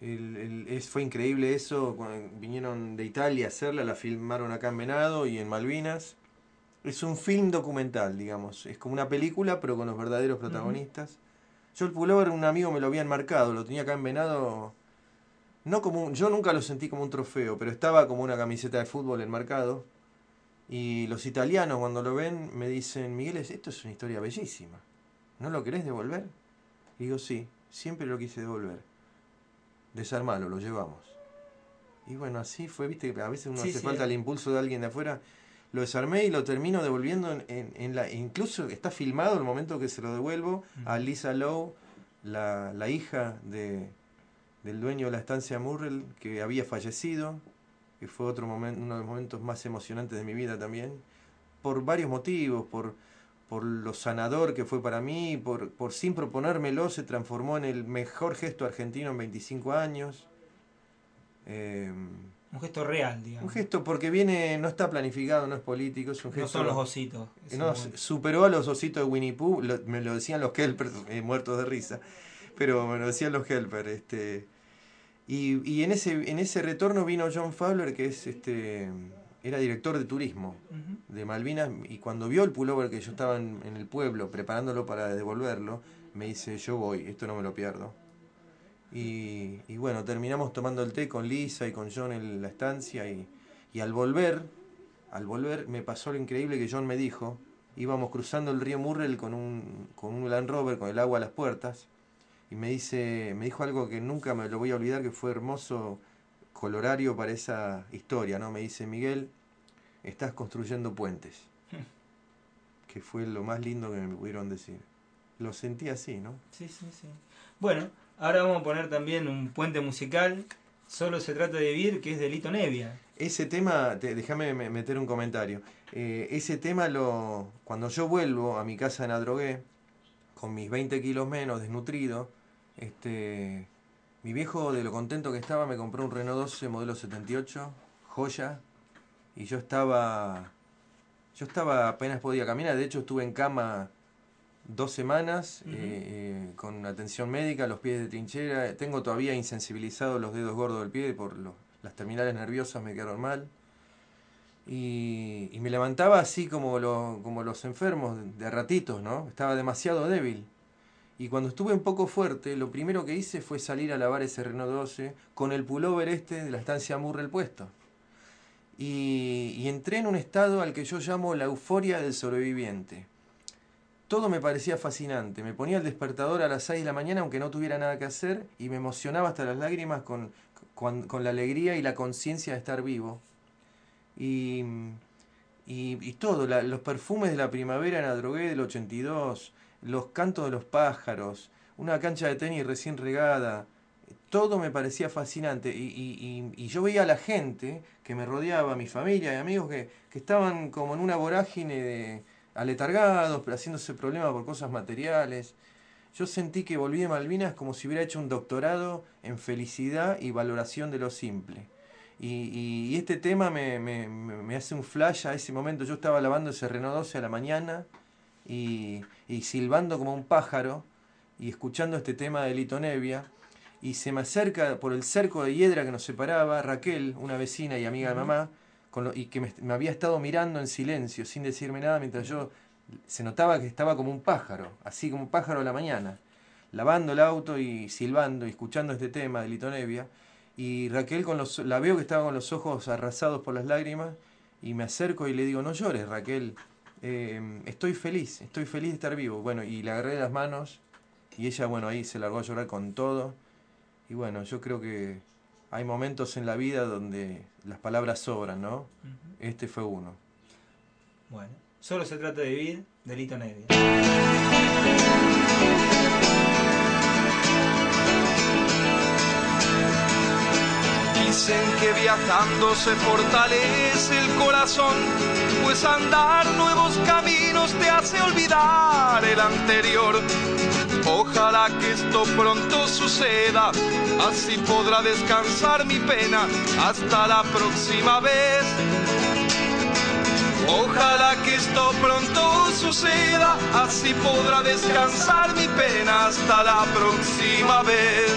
El- el- es, fue increíble eso, cuando vinieron de Italia a hacerla, la filmaron acá en Venado y en Malvinas. Es un film documental, digamos, es como una película pero con los verdaderos protagonistas. Yo el pullover un amigo me lo había enmarcado, lo tenía acá en Venado, no como un- yo nunca lo sentí como un trofeo, pero estaba como una camiseta de fútbol enmarcado. Y los italianos cuando lo ven me dicen, Miguel, es- esto es una historia bellísima, ¿no lo querés devolver? Y digo, sí, siempre lo quise devolver desarmalo, lo llevamos. Y bueno, así fue, viste, que a veces uno Sí, hace sí. falta el impulso de alguien de afuera. Lo desarmé y lo termino devolviendo en, en- en la... Incluso está filmado el momento que se lo devuelvo a Lisa Lowe, la, la hija de, del dueño de la estancia Murrell, que había fallecido, que fue otro momento, uno de los momentos más emocionantes de mi vida también, por varios motivos, por, por lo sanador que fue para mí, por, por sin proponérmelo se transformó en el mejor gesto argentino en 25 años. Eh, un gesto real, digamos. un gesto porque viene, no está planificado, no es político, es un No gesto... son los ositos. No, superó a los ositos de Winnie Pooh, lo- me lo decían los Kelper, eh, muertos de risa, pero me lo decían los Kelper. Este, y y en, ese, en ese retorno vino John Fowler, que es este era director de turismo de Malvinas, y cuando vio el pullover que yo estaba en, en el pueblo preparándolo para devolverlo, me dice, yo voy, esto no me lo pierdo. Y, y bueno, terminamos tomando el té con Lisa y con John en la estancia y, y al volver, al volver me pasó lo increíble que John me dijo, íbamos cruzando el río Murrell con un, con un Land Rover con el agua a las puertas y me dice, me dijo algo que nunca me lo voy a olvidar, que fue hermoso colorario para esa historia, ¿no? Me dice, Miguel, estás construyendo puentes. que fue lo más lindo que me pudieron decir. Lo sentí así, ¿no? Sí, sí, sí. Bueno, ahora vamos a poner también un puente musical. Solo se trata de vivir, que es de Lito Nevia. Ese tema, te- déjame me- meter un comentario. Eh, ese tema lo. Cuando yo vuelvo a mi casa en Adrogué, con mis 20 kilos menos, desnutrido, este. Mi viejo, de lo contento que estaba, me compró un Renault 12 modelo 78, joya, y yo estaba. Yo estaba apenas podía caminar, de hecho estuve en cama dos semanas eh, eh, con atención médica, los pies de trinchera. Tengo todavía insensibilizados los dedos gordos del pie por los- las terminales nerviosas me quedaron mal. Y, y me levantaba así como, lo- como los enfermos, de ratitos, ¿no? Estaba demasiado débil. Y cuando estuve un poco fuerte, lo primero que hice fue salir a lavar ese Renault 12 con el pullover este de la estancia Murrell puesto. Y, y entré en un estado al que yo llamo la euforia del sobreviviente. Todo me parecía fascinante. Me ponía el despertador a las 6 de la mañana aunque no tuviera nada que hacer y me emocionaba hasta las lágrimas con, la alegría y la conciencia de estar vivo. Y, y, y todo, los perfumes de la primavera en Adrogué del 82, los cantos de los pájaros, una cancha de tenis recién regada, todo me parecía fascinante. Y, yo veía a la gente que me rodeaba, mi familia y amigos, que estaban como en una vorágine de aletargados, haciéndose problemas por cosas materiales. Yo sentí que volví de Malvinas como si hubiera hecho un doctorado en felicidad y valoración de lo simple. Y, y- y este tema me- me hace un flash a ese momento. Yo estaba lavando ese Renault 12 a la mañana y, y silbando como un pájaro y escuchando este tema de Lito Nevia. Y se me acerca por el cerco de hiedra que nos separaba Raquel, una vecina y amiga de mamá, y que me, había estado mirando en silencio, sin decirme nada, mientras yo se notaba que estaba como un pájaro, así como un pájaro a la mañana, lavando el auto y silbando y escuchando este tema de Lito Nevia. Y Raquel con los, la veo que estaba con los ojos arrasados por las lágrimas y me acerco y le digo, no llores Raquel, eh, estoy feliz, estoy feliz de estar vivo. Bueno, y le agarré las manos y ella, bueno, ahí se largó a llorar con todo. Y bueno, yo creo que hay momentos en la vida donde las palabras sobran, ¿no? Este fue uno. Bueno, solo se trata de vivir, delito Nevia. Dicen que viajando se fortalece el corazón, pues andar nuevos caminos te hace olvidar el anterior. Ojalá que esto pronto suceda, así podrá descansar mi pena hasta la próxima vez. Ojalá que esto pronto suceda, así podrá descansar mi pena hasta la próxima vez.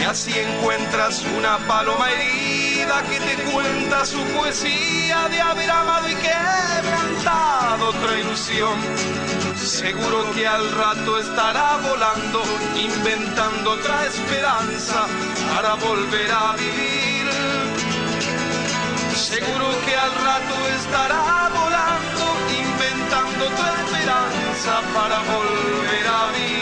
Y así encuentras una paloma herida que te cuenta su poesía de haber amado y quebrantado otra ilusión. Seguro que al rato estará volando, inventando otra esperanza para volver a vivir. Seguro que al rato estará volando, inventando otra esperanza para volver a vivir.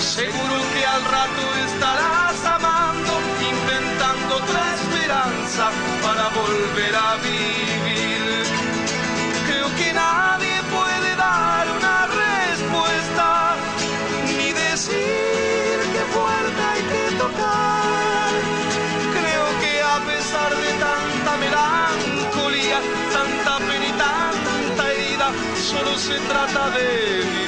Seguro que al rato estarás amando, inventando otra esperanza para volver a vivir. Creo que nadie puede dar una respuesta, ni decir qué puerta hay que tocar. Creo que a pesar de tanta melancolía, tanta pena y tanta herida, solo se trata de vivir.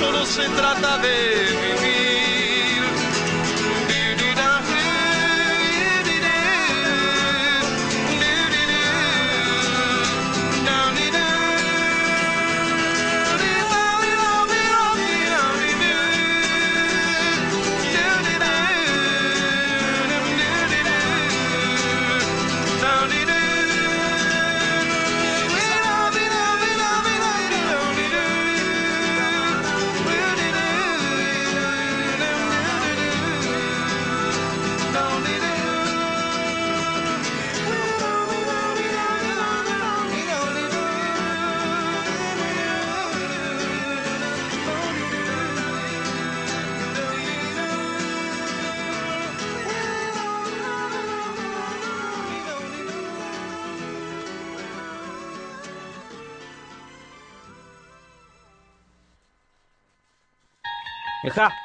solo se trata de vivir.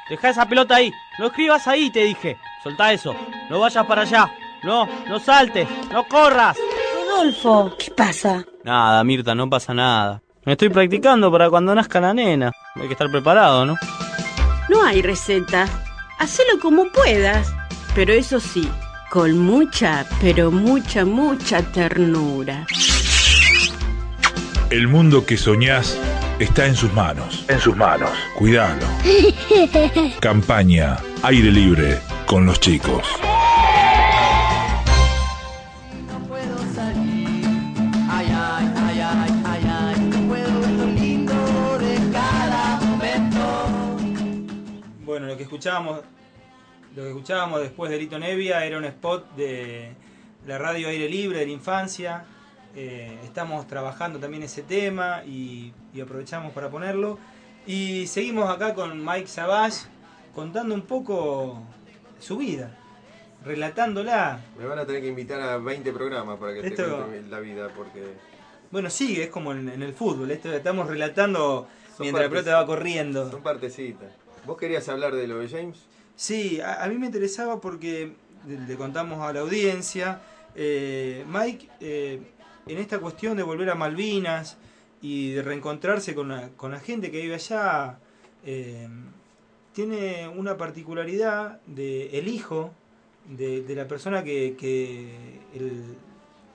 Deja, esa pelota ahí. No escribas ahí, te dije. Soltá eso. No vayas para allá. No, no saltes. No corras. Rodolfo, ¿qué pasa? Nada, Mirta, no pasa nada. Me estoy practicando para cuando nazca la nena. Hay que estar preparado, ¿no? No hay receta. Hacelo como puedas. Pero eso sí, con mucha, pero mucha, mucha ternura. El mundo que soñás está en sus manos. En sus manos. Cuidalo. Campaña Aire Libre con los chicos. Bueno, lo que escuchábamos, lo que escuchábamos después de Lito Nevia era un spot de la radio Aire Libre de la infancia. Eh, estamos trabajando también ese tema y, y aprovechamos para ponerlo. Y seguimos acá con Mike Savage contando un poco su vida, relatándola. Me van a tener que invitar a 20 programas para que te Esto- cuente la vida, porque Bueno, sí, es como en, en el fútbol, esto estamos relatando Son mientras la partes- pelota va corriendo. son partecitas. ¿Vos querías hablar de lo de James? Sí, a, a mí me interesaba porque le, le contamos a la audiencia, eh, Mike, eh, en esta cuestión de volver a Malvinas y de reencontrarse con la, con la gente que vive allá, eh, tiene una particularidad de el hijo de, de la persona que, que el,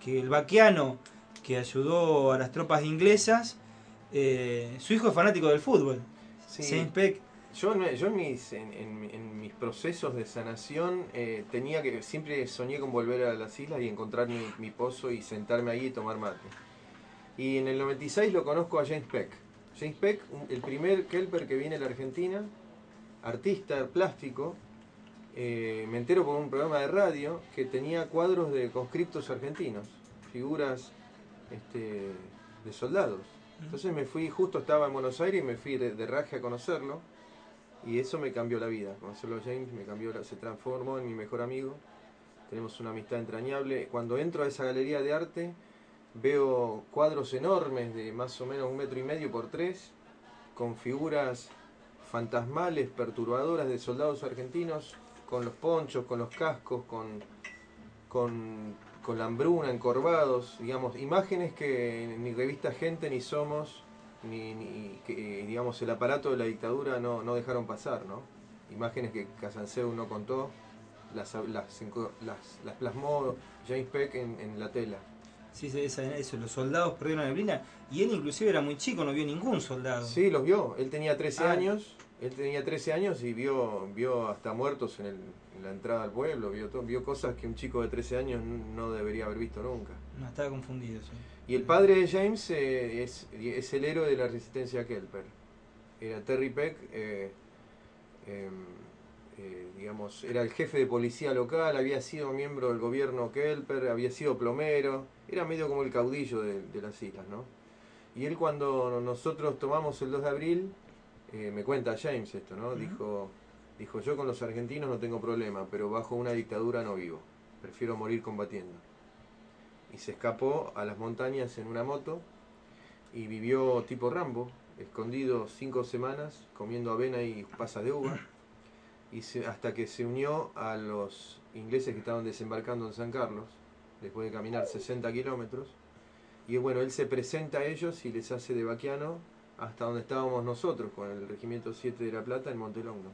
que el vaqueano que ayudó a las tropas inglesas, eh, su hijo es fanático del fútbol. Sí. Peck. Yo, en- yo en, mis, en, en- en mis procesos de sanación eh, tenía que siempre soñé con volver a las islas y encontrar mi, mi pozo y sentarme ahí y tomar mate. Y en el 96 lo conozco a James Peck. James Peck, el primer kelper que viene a la Argentina, artista plástico, eh, me entero por un programa de radio que tenía cuadros de conscriptos argentinos, figuras este, de soldados. Entonces me fui, justo estaba en Buenos Aires y me fui de, de raje a conocerlo. Y eso me cambió la vida. Conocerlo a James me cambió, la- se transformó en mi mejor amigo. Tenemos una amistad entrañable. Cuando entro a esa galería de arte, veo cuadros enormes de más o menos un metro y medio por tres, con figuras fantasmales, perturbadoras de soldados argentinos, con los ponchos, con los cascos, con, con, con la hambruna, encorvados, digamos, imágenes que ni revista Gente ni Somos, ni, ni que, digamos, el aparato de la dictadura no, no dejaron pasar, ¿no? Imágenes que Casanseu no contó, las, las, enco- las, las plasmó James Peck en, en la tela. Sí, esa- eso, los soldados perdieron la neblina. Y él inclusive era muy chico, no vio ningún soldado. Sí, los vio. Él tenía 13 Ah. años. Él tenía 13 años y vio, vio hasta muertos en, el- la entrada al pueblo. Vio, todo, vio cosas que un chico de 13 años no debería haber visto nunca. No, estaba confundido. sí. Y el padre de James eh, es, es el héroe de la resistencia Kelper. Era Terry Peck, eh, eh, eh, digamos, era el jefe de policía local, había sido miembro del gobierno Kelper, había sido plomero, era medio como el caudillo de, de las islas, ¿no? Y él cuando nosotros tomamos el 2 de abril, me cuenta James esto, ¿no? Dijo, dijo, yo con los argentinos no tengo problema, pero bajo una dictadura no vivo, prefiero morir combatiendo. Y se escapó a las montañas en una moto y vivió tipo Rambo, escondido cinco semanas comiendo avena y pasas de uva. Hasta que se unió a los ingleses que estaban desembarcando en San Carlos después de caminar 60 kilómetros. Y bueno, él se presenta a ellos y les hace de vaquiano hasta donde estábamos nosotros con el Regimiento 7 de La Plata en Montelongo.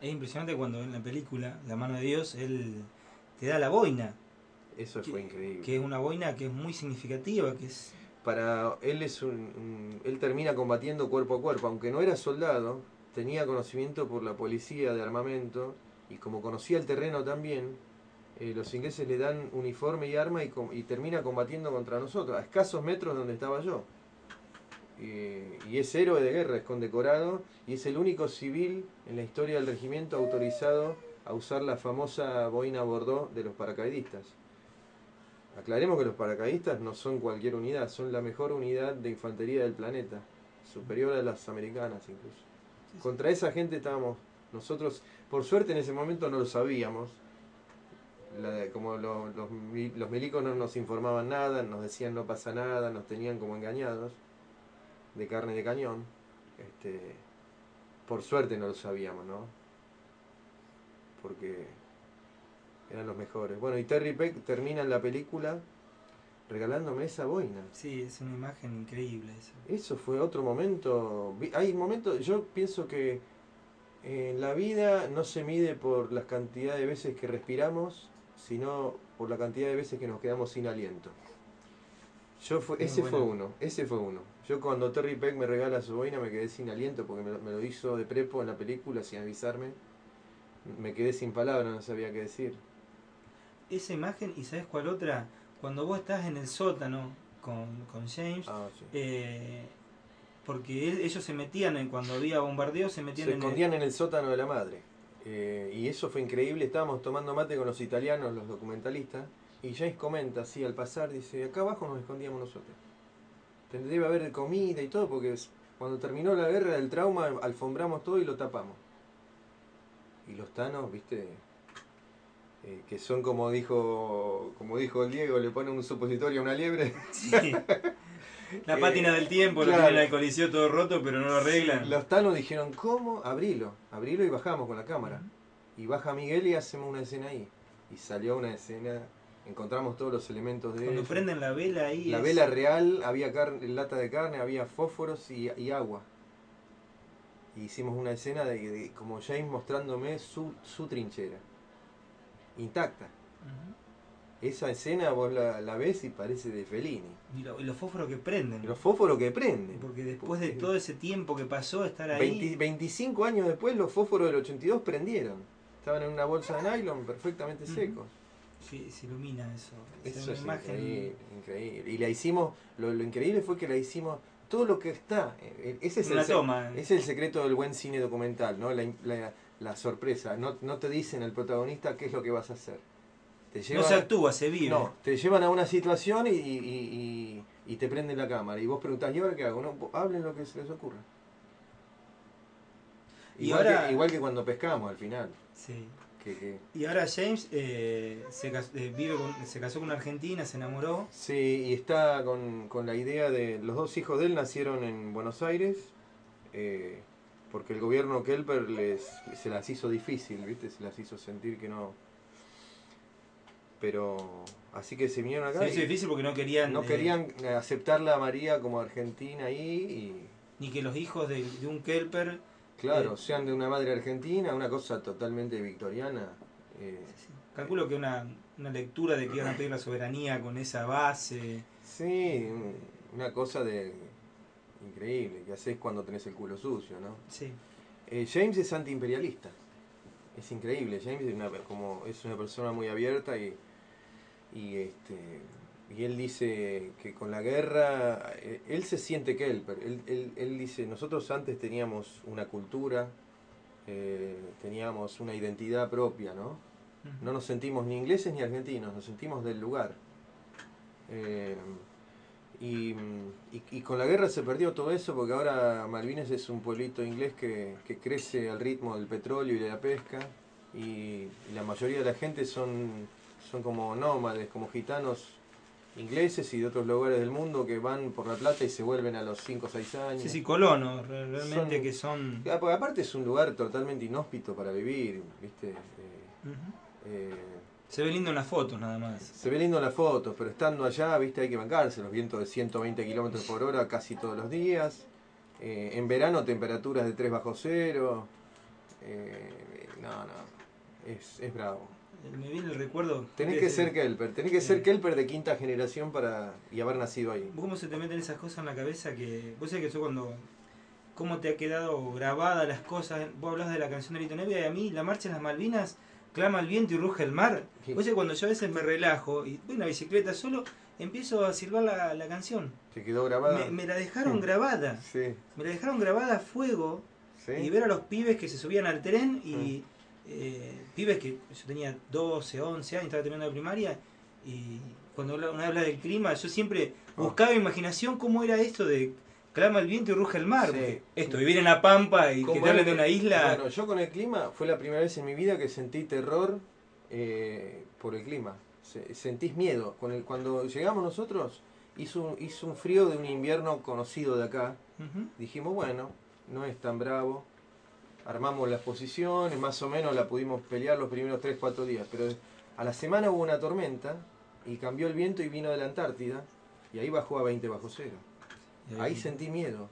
Es impresionante cuando en la película La mano de Dios él te da la boina. Eso fue increíble. Que es una boina que es muy significativa, que es para él es un, él termina combatiendo cuerpo a cuerpo aunque no era soldado tenía conocimiento por la policía de armamento y como conocía el terreno también eh, los ingleses le dan uniforme y arma y, y termina combatiendo contra nosotros a escasos metros donde estaba yo Eh, y es héroe de guerra es condecorado y es el único civil en la historia del regimiento autorizado a usar la famosa boina Bordeaux de los paracaidistas. Aclaremos que los paracaidistas no son cualquier unidad, son la mejor unidad de infantería del planeta, superior a las americanas incluso. Contra esa gente estábamos nosotros, por suerte en ese momento no lo sabíamos, La- como lo- los, los milicos no nos informaban nada, nos decían no pasa nada, nos tenían como engañados, de carne de cañón. Este, Por suerte no lo sabíamos, ¿no? Porque eran los mejores. Bueno, y Terry Peck termina en la película regalándome esa boina. Sí, es una imagen increíble eso. Eso fue otro momento. Hay momentos, yo pienso que en la vida no se mide por la cantidad de veces que respiramos, sino por la cantidad de veces que nos quedamos sin aliento. Yo fue, ese fue uno, ese fue uno. Yo cuando Terry Peck me regala su boina me quedé sin aliento porque me, lo- me lo hizo de prepo en la película sin avisarme. Me quedé sin palabras, no sabía qué decir. Esa imagen, ¿y sabes cuál otra? Cuando vos estás en el sótano con, con James, Ah, eh, porque él- ellos se metían, en, cuando había bombardeo, se metían Se en escondían en el sótano de la madre. Eh, y eso fue increíble. Estábamos tomando mate con los italianos, los documentalistas. Y James comenta así al pasar, dice, acá abajo nos escondíamos nosotros. Debe haber comida y todo, porque cuando terminó la guerra del trauma, alfombramos todo y lo tapamos. Y los tanos, viste, eh, que son como dijo, como dijo el Diego, le ponen un supositorio a una liebre. Sí. La pátina del tiempo, lo claro. tienen al coliseo todo roto, pero no lo arreglan. Los tanos dijeron, ¿cómo? Abrilo. Abrilo y bajamos con la cámara. Y baja Miguel y hacemos una escena ahí. Y salió una escena, encontramos todos los elementos de Cuando prenden la vela ahí. La es- vela real, había carne, lata de carne, había fósforos y, y agua. Hicimos una escena de, de como James mostrándome su, su trinchera. Intacta. Esa escena vos la, la ves y parece de Fellini. Y, lo- y los fósforos que prenden. Los fósforos que prenden. Porque después de todo ese tiempo que pasó, estar ahí. 20 25 años después los fósforos del 82 prendieron. Estaban en una bolsa de nylon perfectamente secos. Se ilumina eso. Es una es imagen. increíble, increíble. Y la hicimos, lo, lo increíble fue que la hicimos, todo lo que está, eh, ese es, Una el, toma. es el secreto del buen cine documental, ¿no? La, la- la sorpresa. No, no te dicen al protagonista qué es lo que vas a hacer. Te No se actúa, se vive. No, te llevan a una situación y, y- y- y- te prenden la cámara. Y vos preguntás, ¿y ahora qué hago? No, hablen lo que se les ocurra. Igual, ahora- que, igual que cuando pescamos al final. Sí. Que, que- Y ahora James eh, se, eh, vive con- se casó con una argentina, se enamoró. Sí, y está con, con la idea de... Los dos hijos de él nacieron en Buenos Aires, eh, porque el gobierno Kelper les, se las hizo difícil, ¿viste? Se las hizo sentir que no... Pero... Así que se vinieron acá. Se hizo y difícil porque no querían, No eh, querían aceptarla a María como argentina ahí Ni que los hijos de, de un Kelper. Claro, eh, sean de una madre argentina, una cosa totalmente victoriana. eh, calculo que una, una lectura de que iban a pedir la soberanía con esa base. Sí, una cosa de increíble que haces cuando tenés el culo sucio, ¿no? Sí. Eh, James es antiimperialista. Es increíble. James es una, como, es una persona muy abierta y, y, este, y él dice que con la guerra, eh, él se siente Kelper. Él, él, él dice, nosotros antes teníamos una cultura, eh, teníamos una identidad propia, ¿no? No nos sentimos ni ingleses ni argentinos, nos sentimos del lugar. Eh, y, y- y con la guerra se perdió todo eso porque ahora Malvinas es un pueblito inglés que, que crece al ritmo del petróleo y de la pesca y, y la mayoría de la gente son, son como nómades, como gitanos ingleses y de otros lugares del mundo que van por la plata y se vuelven a los 5 o 6 años. Sí, sí, colonos, re- realmente Son- que son. Ah, porque aparte es un lugar totalmente inhóspito para vivir, ¿viste? Eh, eh, Se ve lindo en las fotos nada más. se ve lindo en las fotos, pero estando allá, viste, hay que bancarse los vientos de 120 kilómetros por hora casi todos los días. Eh, en verano temperaturas de 3 bajo cero. Eh, no, no, es, es bravo. Me viene el recuerdo. Tenés que ser Kelper, tenés que ser Kelper de quinta generación para y haber nacido ahí. ¿Vos ¿Cómo se te meten esas cosas en la cabeza que. Vos sabés que yo cuando. ¿Cómo te ha quedado grabada las cosas? Vos hablas de la canción de Lito Nevia y a mí, la marcha en las Malvinas, clama el viento y ruge el mar. Vos sabés que cuando yo a veces me relajo y voy en la bicicleta solo, empiezo a silbar la, la canción. ¿Te quedó grabada? Me, me la dejaron grabada. Sí. Me la dejaron grabada a fuego. Sí. Y ver a los pibes que se subían al tren y eh, pibes que yo tenía 12, 11 años, estaba terminando la primaria y cuando uno habla del clima, yo siempre Ah. buscaba imaginación cómo era esto de clama el viento y ruge el mar. Sí. Esto, vivir en la pampa y que ¿Cómo te hablen es? de una isla. Bueno, yo con el clima fue la primera vez en mi vida que sentí terror eh, por el clima. Se- sentís miedo. Con el, cuando llegamos nosotros, hizo un, hizo un frío de un invierno conocido de acá. Dijimos, bueno, no es tan bravo. Armamos las posiciones, más o menos la pudimos pelear los primeros 3, 4 días, pero a la semana hubo una tormenta y cambió el viento y vino de la Antártida y ahí bajó a 20 bajo cero. Ahí sentí miedo.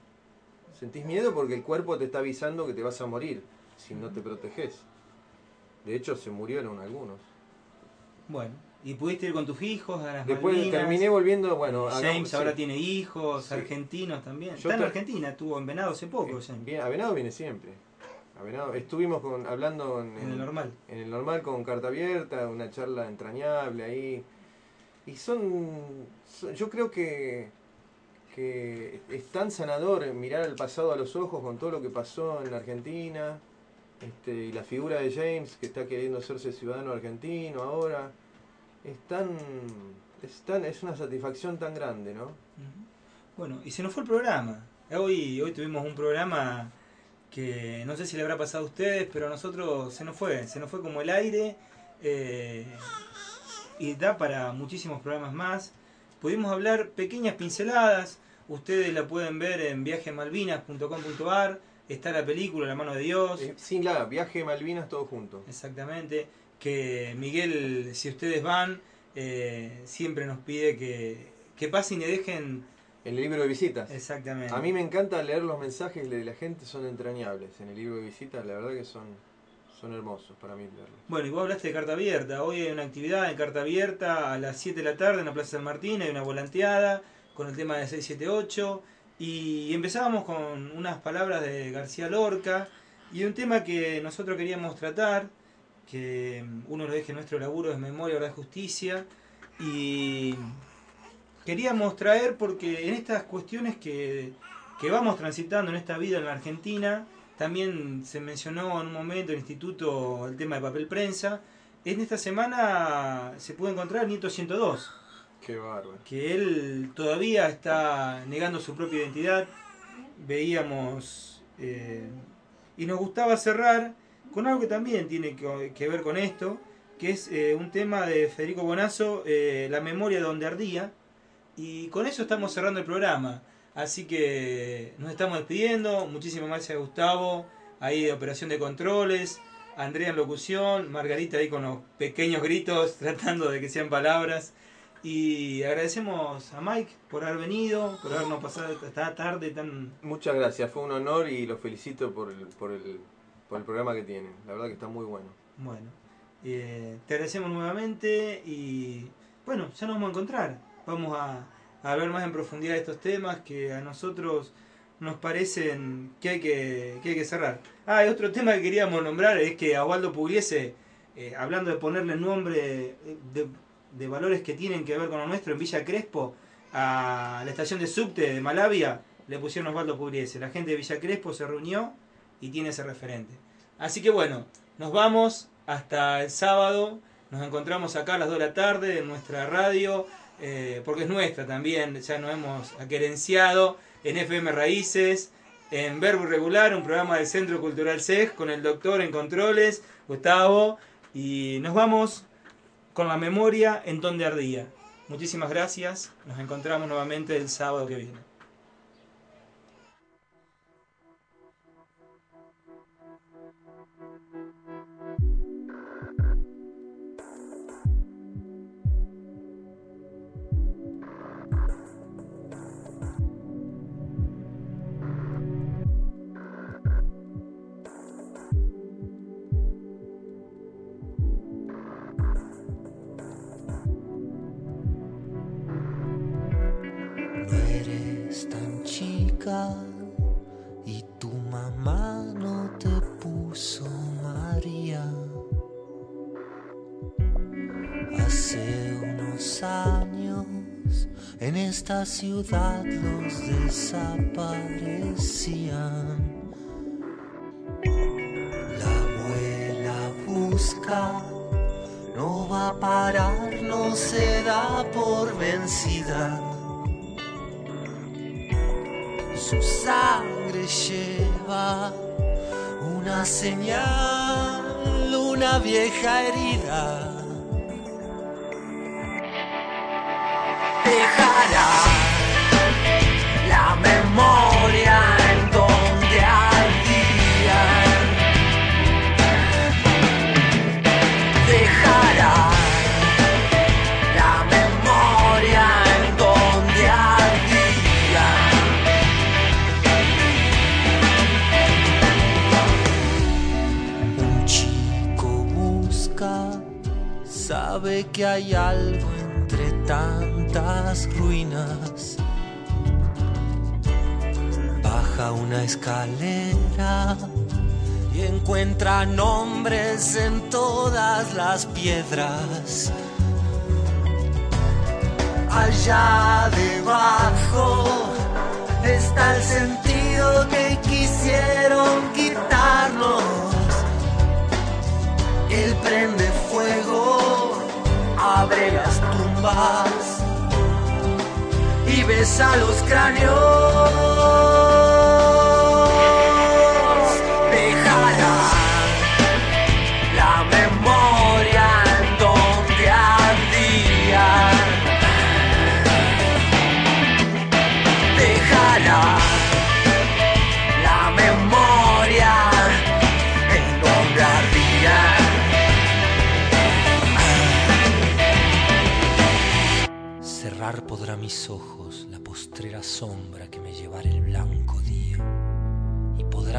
Sentís miedo porque el cuerpo te está avisando que te vas a morir si no te proteges. De hecho, se murieron algunos. Bueno, ¿y pudiste ir con tus hijos a las Después Malvinas? terminé volviendo, bueno, James ahora sí. tiene hijos, Sí. argentinos también. Yo Está en Argentina, estuvo en Venado hace poco, James. Bien, a Venado viene siempre. A Venado- estuvimos con, hablando en, En el normal. En el normal con carta abierta, una charla entrañable ahí. Y son, son- yo creo que, que es tan sanador mirar al pasado a los ojos con todo lo que pasó en Argentina. Este, y la figura de James que está queriendo hacerse ciudadano argentino ahora. Es tan, es tan, es una satisfacción tan grande, ¿no? Bueno, y se nos fue el programa. Hoy, hoy tuvimos un programa que no sé si le habrá pasado a ustedes, pero a nosotros se nos fue, se nos fue como el aire. eh, y da para muchísimos programas más. Pudimos hablar pequeñas pinceladas. Ustedes la pueden ver en viajemalvinas.com.ar. Está la película La mano de Dios. Sin la, viaje Malvinas todo junto. Exactamente. Que Miguel, si ustedes van, eh, siempre nos pide que, que pasen y dejen El libro de visitas. Exactamente. A mí me encanta leer los mensajes de la gente, son entrañables. En el libro de visitas, la verdad que son, son hermosos para mí leerlos. Bueno, y vos hablaste de carta abierta. Hoy hay una actividad en carta abierta a las 7 de la tarde en la Plaza San Martín. Hay una volanteada con el tema de 678. Y empezábamos con unas palabras de García Lorca y un tema que nosotros queríamos tratar, que uno de los ejes de nuestro laburo es memoria, verdad, justicia. Y queríamos traer porque en estas cuestiones que, que vamos transitando en esta vida en la Argentina, también se mencionó en un momento en el instituto el tema de papel prensa. En esta semana se puede encontrar el Nieto 102, Qué bárbaro. que él todavía está negando su propia identidad. Veíamos eh, y nos gustaba cerrar con algo que también tiene que, que ver con esto, que es eh, un tema de Federico Bonazo, eh, La memoria de donde ardía. Y con eso estamos cerrando el programa. Así que nos estamos despidiendo. Muchísimas gracias a Gustavo, ahí de Operación de Controles, Andrea en locución, Margarita ahí con los pequeños gritos tratando de que sean palabras. Y agradecemos a Mike por haber venido, por habernos pasado esta tarde tan... Muchas gracias, fue un honor y los felicito por el, por el, por el programa que tienen. La verdad que está muy bueno. Bueno, eh, te agradecemos nuevamente y bueno, ya nos vamos a encontrar. Vamos a, a hablar más en profundidad estos temas que a nosotros nos parecen que hay que, que, hay que cerrar. Ah, y otro tema que queríamos nombrar es que a Waldo Pugliese, eh, hablando de ponerle nombre de, de valores que tienen que ver con lo nuestro, en Villa Crespo, a la estación de subte de Malavia, le pusieron Osvaldo Pugliese. La gente de Villa Crespo se reunió y tiene ese referente. Así que bueno, nos vamos hasta el sábado. Nos encontramos acá a las 2 de la tarde en nuestra radio, eh, porque es nuestra también. Ya nos hemos aquerenciado en FM Raíces, en Verbo Irregular, un programa del Centro Cultural CEG con el doctor en controles, Gustavo. Y nos vamos con la memoria en donde ardía. Muchísimas gracias. Nos encontramos nuevamente el sábado que viene. Esta ciudad los desaparecían. La abuela busca, no va a parar, no se da por vencida. Su sangre lleva una señal, una vieja herida. Que hay algo entre tantas ruinas. Baja una escalera y encuentra nombres en todas las piedras. Allá debajo está el sentido que quisieron quitarnos. Prende fuego, abre las tumbas y besa los cráneos.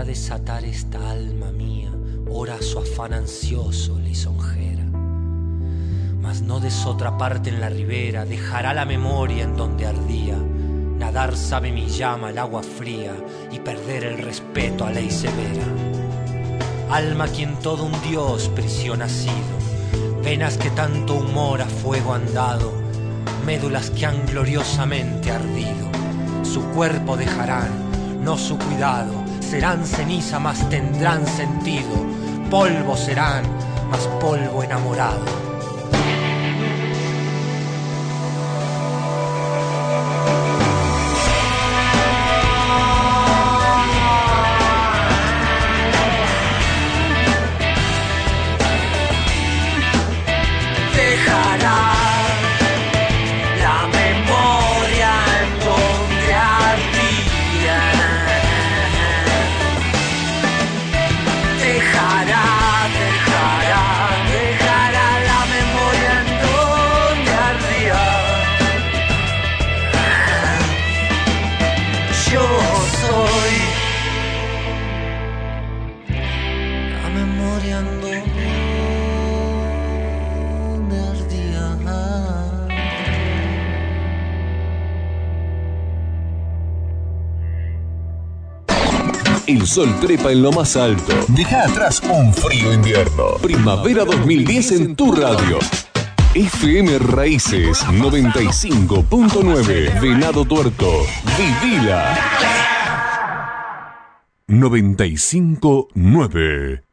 Desatar esta alma mía, ora su afán ansioso lisonjera. Mas no des otra parte en la ribera, dejará la memoria en donde ardía. Nadar sabe mi llama el agua fría y perder el respeto a ley severa. Alma quien todo un dios prisión ha sido, venas que tanto humor a fuego han dado, médulas que han gloriosamente ardido. Su cuerpo dejarán, no su cuidado, serán ceniza, mas tendrán sentido, polvo serán, mas polvo enamorado. Sol trepa en lo más alto. Deja atrás un frío invierno. Primavera 2010 en tu radio. FM Raíces 95.9 Venado Tuerto. Vivila. 95.9